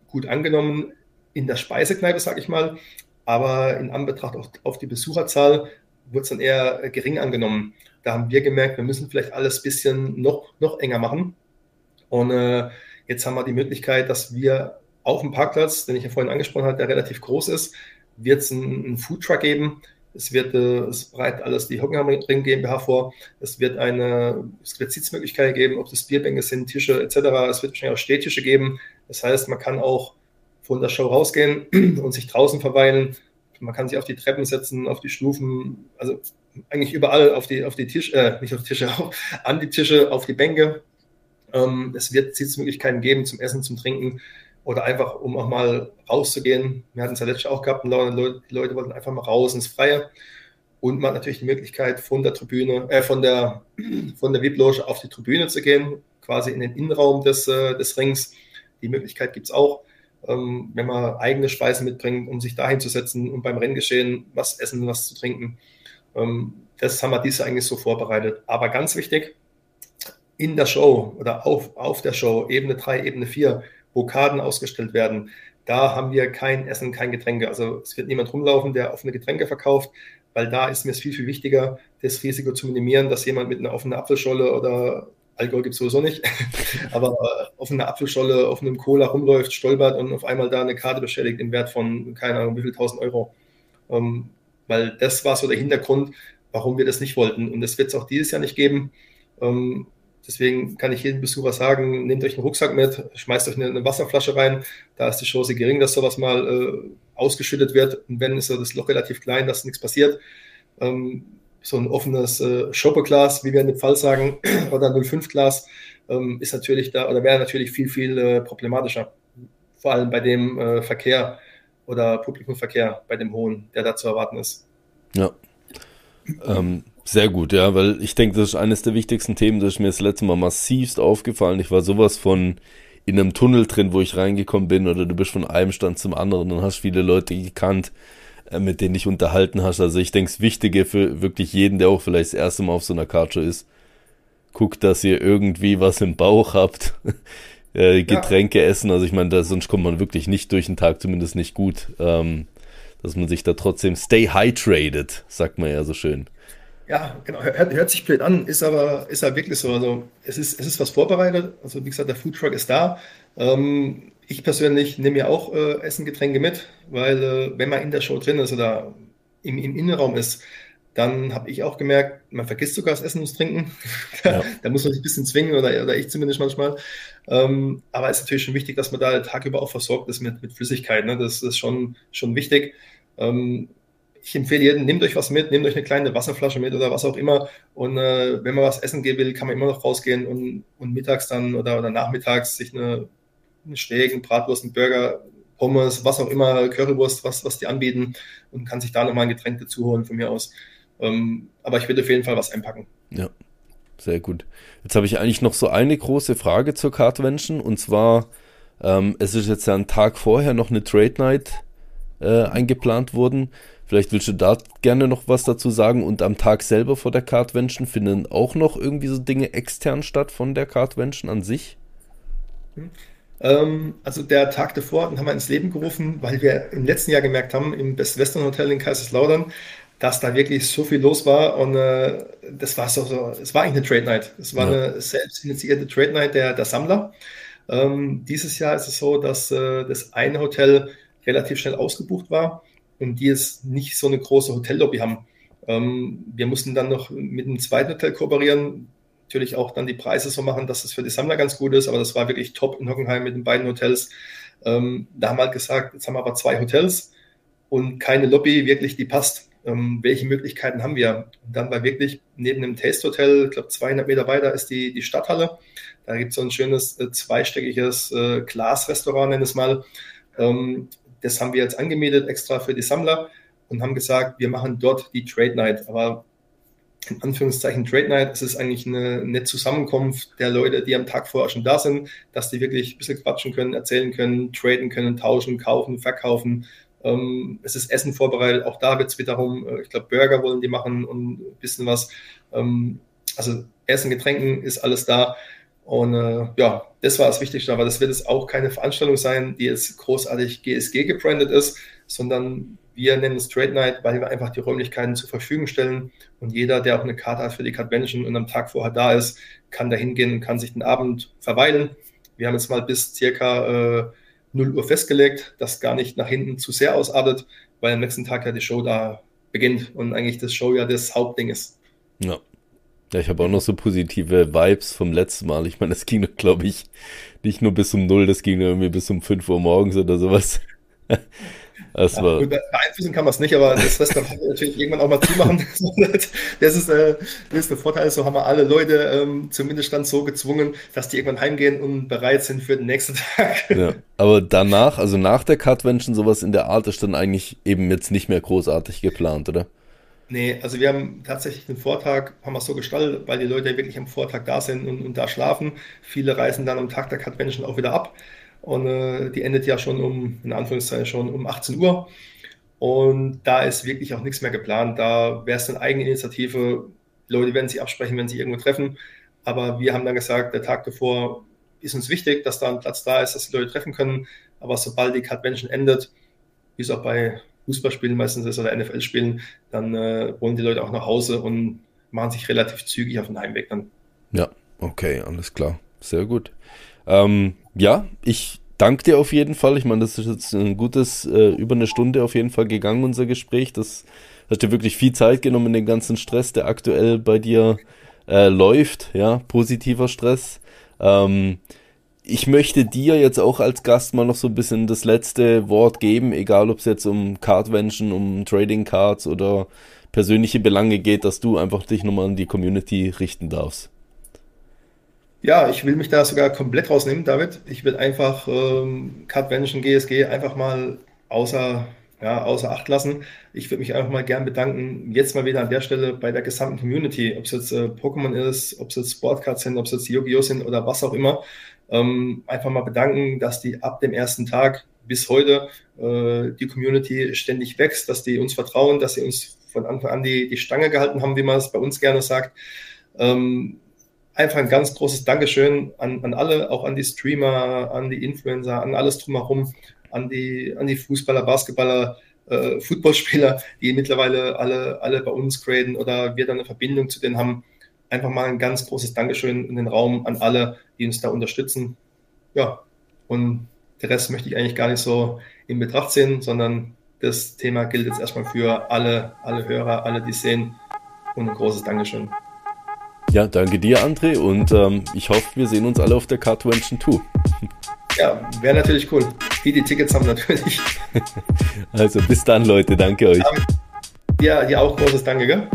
gut angenommen in der Speisekneipe, sag ich mal. aber in Anbetracht auf, auf die Besucherzahl wurde es dann eher gering angenommen. Da haben wir gemerkt, wir müssen vielleicht alles ein bisschen noch, noch enger machen. Und äh, jetzt haben wir die Möglichkeit, dass wir auf dem Parkplatz, den ich ja vorhin angesprochen habe, der relativ groß ist, wird es einen, einen Foodtruck geben. Es wird, äh, es bereitet alles die Hockenheimring GmbH vor. Es wird eine, es wird Sitzmöglichkeiten geben, ob das Bierbänke sind, Tische etc. Es wird wahrscheinlich auch Stehtische geben. Das heißt, man kann auch von der Show rausgehen und sich draußen verweilen. Man kann sich auf die Treppen setzen, auf die Stufen, also eigentlich überall auf die, auf die Tische, äh, nicht auf Tische, auch an die Tische, auf die Bänke. Ähm, es wird Sitzmöglichkeiten geben zum Essen, zum Trinken oder einfach, um auch mal rauszugehen. Wir hatten es ja letztes Jahr auch gehabt, die Leute, die Leute wollten einfach mal raus ins Freie. Und man hat natürlich die Möglichkeit, von der Tribüne, äh, von der, von der VIP-Loge auf die Tribüne zu gehen, quasi in den Innenraum des, äh, des Rings. Die Möglichkeit gibt es auch ähm, wenn man eigene Speisen mitbringt, um sich dahin zu setzen und beim Renngeschehen was essen, was zu trinken. Ähm, das haben wir dieses eigentlich so vorbereitet. Aber ganz wichtig, in der Show oder auf, auf der Show, Ebene 3, Ebene 4, wo Karten ausgestellt werden, da haben wir kein Essen, kein Getränke. Also es wird niemand rumlaufen, der offene Getränke verkauft, weil da ist mir es viel, viel wichtiger, das Risiko zu minimieren, dass jemand mit einer offenen Apfelscholle oder Alkohol gibt es sowieso nicht, aber auf einer Apfelscholle, auf einem Cola rumläuft, stolpert und auf einmal da eine Karte beschädigt im Wert von, keine Ahnung, wie viel tausend Euro. Ähm, weil das war so der Hintergrund, warum wir das nicht wollten. Und das wird es auch dieses Jahr nicht geben. Ähm, deswegen kann ich jedem Besucher sagen, nehmt euch einen Rucksack mit, schmeißt euch eine, eine Wasserflasche rein. Da ist die Chance gering, dass sowas mal äh, ausgeschüttet wird. Und wenn, ist das Loch relativ klein, dass nichts passiert. Ähm, so ein offenes äh, Shopperglas, wie wir in dem Fall sagen, oder 05-Glas, ähm, ist natürlich da oder wäre natürlich viel, viel äh, problematischer. Vor allem bei dem äh, Verkehr oder Publikumverkehr, bei dem hohen, der da zu erwarten ist. Ja. Ähm, sehr gut, ja, weil ich denke, das ist eines der wichtigsten Themen, das ist mir das letzte Mal massivst aufgefallen. Ich war sowas von in einem Tunnel drin, wo ich reingekommen bin, oder du bist von einem Stand zum anderen und hast viele Leute gekannt mit denen dich unterhalten hast. Also ich denke, das Wichtige für wirklich jeden, der auch vielleicht das erste Mal auf so einer Karte ist, guckt, dass ihr irgendwie was im Bauch habt, äh, Getränke ja. essen. Also ich meine, sonst kommt man wirklich nicht durch den Tag, zumindest nicht gut. Ähm, dass man sich da trotzdem stay hydrated, sagt man ja so schön. Ja, genau. Hört, hört, sich blöd an, ist aber, ist aber wirklich so. Also es ist, es ist was vorbereitet. Also wie gesagt, der Foodtruck ist da. Ähm, ich persönlich nehme ja auch äh, Essen, Getränke mit, weil äh, wenn man in der Show drin ist oder im, im Innenraum ist, dann habe ich auch gemerkt, man vergisst sogar das Essen und das Trinken. Ja. da muss man sich ein bisschen zwingen oder, oder ich zumindest manchmal. Ähm, aber es ist natürlich schon wichtig, dass man da den Tag über auch versorgt ist mit, mit Flüssigkeit. Ne? Das ist schon, schon wichtig. Ähm, ich empfehle jedem, nehmt euch was mit, nehmt euch eine kleine Wasserflasche mit oder was auch immer. Und äh, wenn man was essen gehen will, kann man immer noch rausgehen und, und mittags dann oder, oder nachmittags sich eine einen Bratwurst, Burger, Pommes, was auch immer, Currywurst, was, was die anbieten und kann sich da nochmal ein Getränk dazu holen von mir aus. Ähm, aber ich würde auf jeden Fall was einpacken. Ja, sehr gut. Jetzt habe ich eigentlich noch so eine große Frage zur Cardvention und zwar, ähm, es ist jetzt ja ein Tag vorher noch eine Trade Night äh, eingeplant worden. Vielleicht willst du da gerne noch was dazu sagen und am Tag selber vor der Cardvention finden auch noch irgendwie so Dinge extern statt von der Cardvention an sich? Hm. Ähm, also der Tag davor, den haben wir ins Leben gerufen, weil wir im letzten Jahr gemerkt haben, im Best Western Hotel in Kaiserslautern, dass da wirklich so viel los war und äh, das war so, so, es war eigentlich eine Trade Night. Es war ja. eine selbst initiierte Trade Night der, der Sammler. Ähm, dieses Jahr ist es so, dass äh, das eine Hotel relativ schnell ausgebucht war und die jetzt nicht so eine große Hotellobby haben. Ähm, wir mussten dann noch mit einem zweiten Hotel kooperieren, natürlich auch dann die Preise so machen, dass es für die Sammler ganz gut ist, aber das war wirklich top in Hockenheim mit den beiden Hotels. Ähm, da haben wir halt gesagt, jetzt haben wir aber zwei Hotels und keine Lobby wirklich, die passt. Ähm, welche Möglichkeiten haben wir? Und dann war wirklich neben dem Taste Hotel, ich glaube 200 Meter weiter ist die, die Stadthalle. Da gibt es so ein schönes äh, zweistöckiges äh, Glasrestaurant, nenn es mal. Ähm, das haben wir jetzt angemietet extra für die Sammler und haben gesagt, wir machen dort die Trade Night. Aber in Anführungszeichen Trade Night. Es ist eigentlich eine, eine Zusammenkunft der Leute, die am Tag vorher schon da sind, dass die wirklich ein bisschen quatschen können, erzählen können, traden können, tauschen, kaufen, verkaufen. Ähm, es ist Essen vorbereitet. Auch da wird es wiederum, äh, ich glaube, Burger wollen die machen und ein bisschen was. Ähm, also Essen, Getränken ist alles da. Und äh, ja, das war das Wichtigste. Aber das wird jetzt auch keine Veranstaltung sein, die jetzt großartig GSG gebrandet ist, sondern wir nennen es Trade Night, weil wir einfach die Räumlichkeiten zur Verfügung stellen und jeder, der auch eine Karte hat für die Convention und am Tag vorher da ist, kann da hingehen und kann sich den Abend verweilen. Wir haben jetzt mal bis circa äh, 0 Uhr festgelegt, dass gar nicht nach hinten zu sehr ausartet, weil am nächsten Tag ja die Show da beginnt und eigentlich das Show ja das Hauptding ist. Ja. Ja, ich habe auch noch so positive Vibes vom letzten Mal. Ich meine, das ging, glaube ich, nicht nur bis um null, das ging irgendwie bis um 5 Uhr morgens oder sowas. Das ja, war... Beeinflussen kann man es nicht, aber das Restaurant natürlich irgendwann auch mal zumachen. das, ist, äh, das ist der Vorteil. So haben wir alle Leute ähm, zumindest dann so gezwungen, dass die irgendwann heimgehen und bereit sind für den nächsten Tag. Ja, aber danach, also nach der Cutvention, sowas in der Art ist dann eigentlich eben jetzt nicht mehr großartig geplant, oder? Nee, also wir haben tatsächlich den Vortag, haben wir so gestaltet, weil die Leute wirklich am Vortag da sind und, und da schlafen. Viele reisen dann am Tag der Cutvention auch wieder ab. Und äh, die endet ja schon um, in Anführungszeichen schon um 18 Uhr. Und da ist wirklich auch nichts mehr geplant. Da wäre es eine Eigeninitiative. Leute werden sich absprechen, wenn sie irgendwo treffen. Aber wir haben dann gesagt, der Tag davor ist uns wichtig, dass da ein Platz da ist, dass die Leute treffen können. Aber sobald die Convention endet, wie es auch bei Fußballspielen meistens ist oder NFL-Spielen, dann äh, wollen die Leute auch nach Hause und machen sich relativ zügig auf den Heimweg dann. Ja, okay, alles klar. Sehr gut. Ähm, ja, ich danke dir auf jeden Fall. Ich meine, das ist jetzt ein gutes, äh, über eine Stunde auf jeden Fall gegangen, unser Gespräch. Das hast dir wirklich viel Zeit genommen den ganzen Stress, der aktuell bei dir äh, läuft, ja, positiver Stress. Ähm, ich möchte dir jetzt auch als Gast mal noch so ein bisschen das letzte Wort geben, egal ob es jetzt um Cardvention, um Trading Cards oder persönliche Belange geht, dass du einfach dich nochmal an die Community richten darfst. Ja, ich will mich da sogar komplett rausnehmen, David. Ich will einfach ähm, Cardvention GSG einfach mal außer, ja, außer Acht lassen. Ich würde mich einfach mal gern bedanken, jetzt mal wieder an der Stelle bei der gesamten Community, ob es jetzt äh, Pokémon ist, ob es jetzt Sportcards sind, ob es jetzt Yu-Gi-Oh! sind oder was auch immer. Ähm, einfach mal bedanken, dass die ab dem ersten Tag bis heute äh, die Community ständig wächst, dass die uns vertrauen, dass sie uns von Anfang an die, die Stange gehalten haben, wie man es bei uns gerne sagt. Ähm, einfach ein ganz großes Dankeschön an, an alle, auch an die Streamer, an die Influencer, an alles drumherum, an die, an die Fußballer, Basketballer, äh, Footballspieler, die mittlerweile alle, alle bei uns graden oder wir dann eine Verbindung zu denen haben. Einfach mal ein ganz großes Dankeschön in den Raum an alle, die uns da unterstützen. Ja, und der Rest möchte ich eigentlich gar nicht so in Betracht ziehen, sondern das Thema gilt jetzt erstmal für alle, alle Hörer, alle, die sehen. Und ein großes Dankeschön. Ja, danke dir, André, und ähm, ich hoffe, wir sehen uns alle auf der Cartwention 2. Ja, wäre natürlich cool. Die, die Tickets haben natürlich. Also bis dann, Leute. Danke euch. Ja, dir auch großes Danke, gell?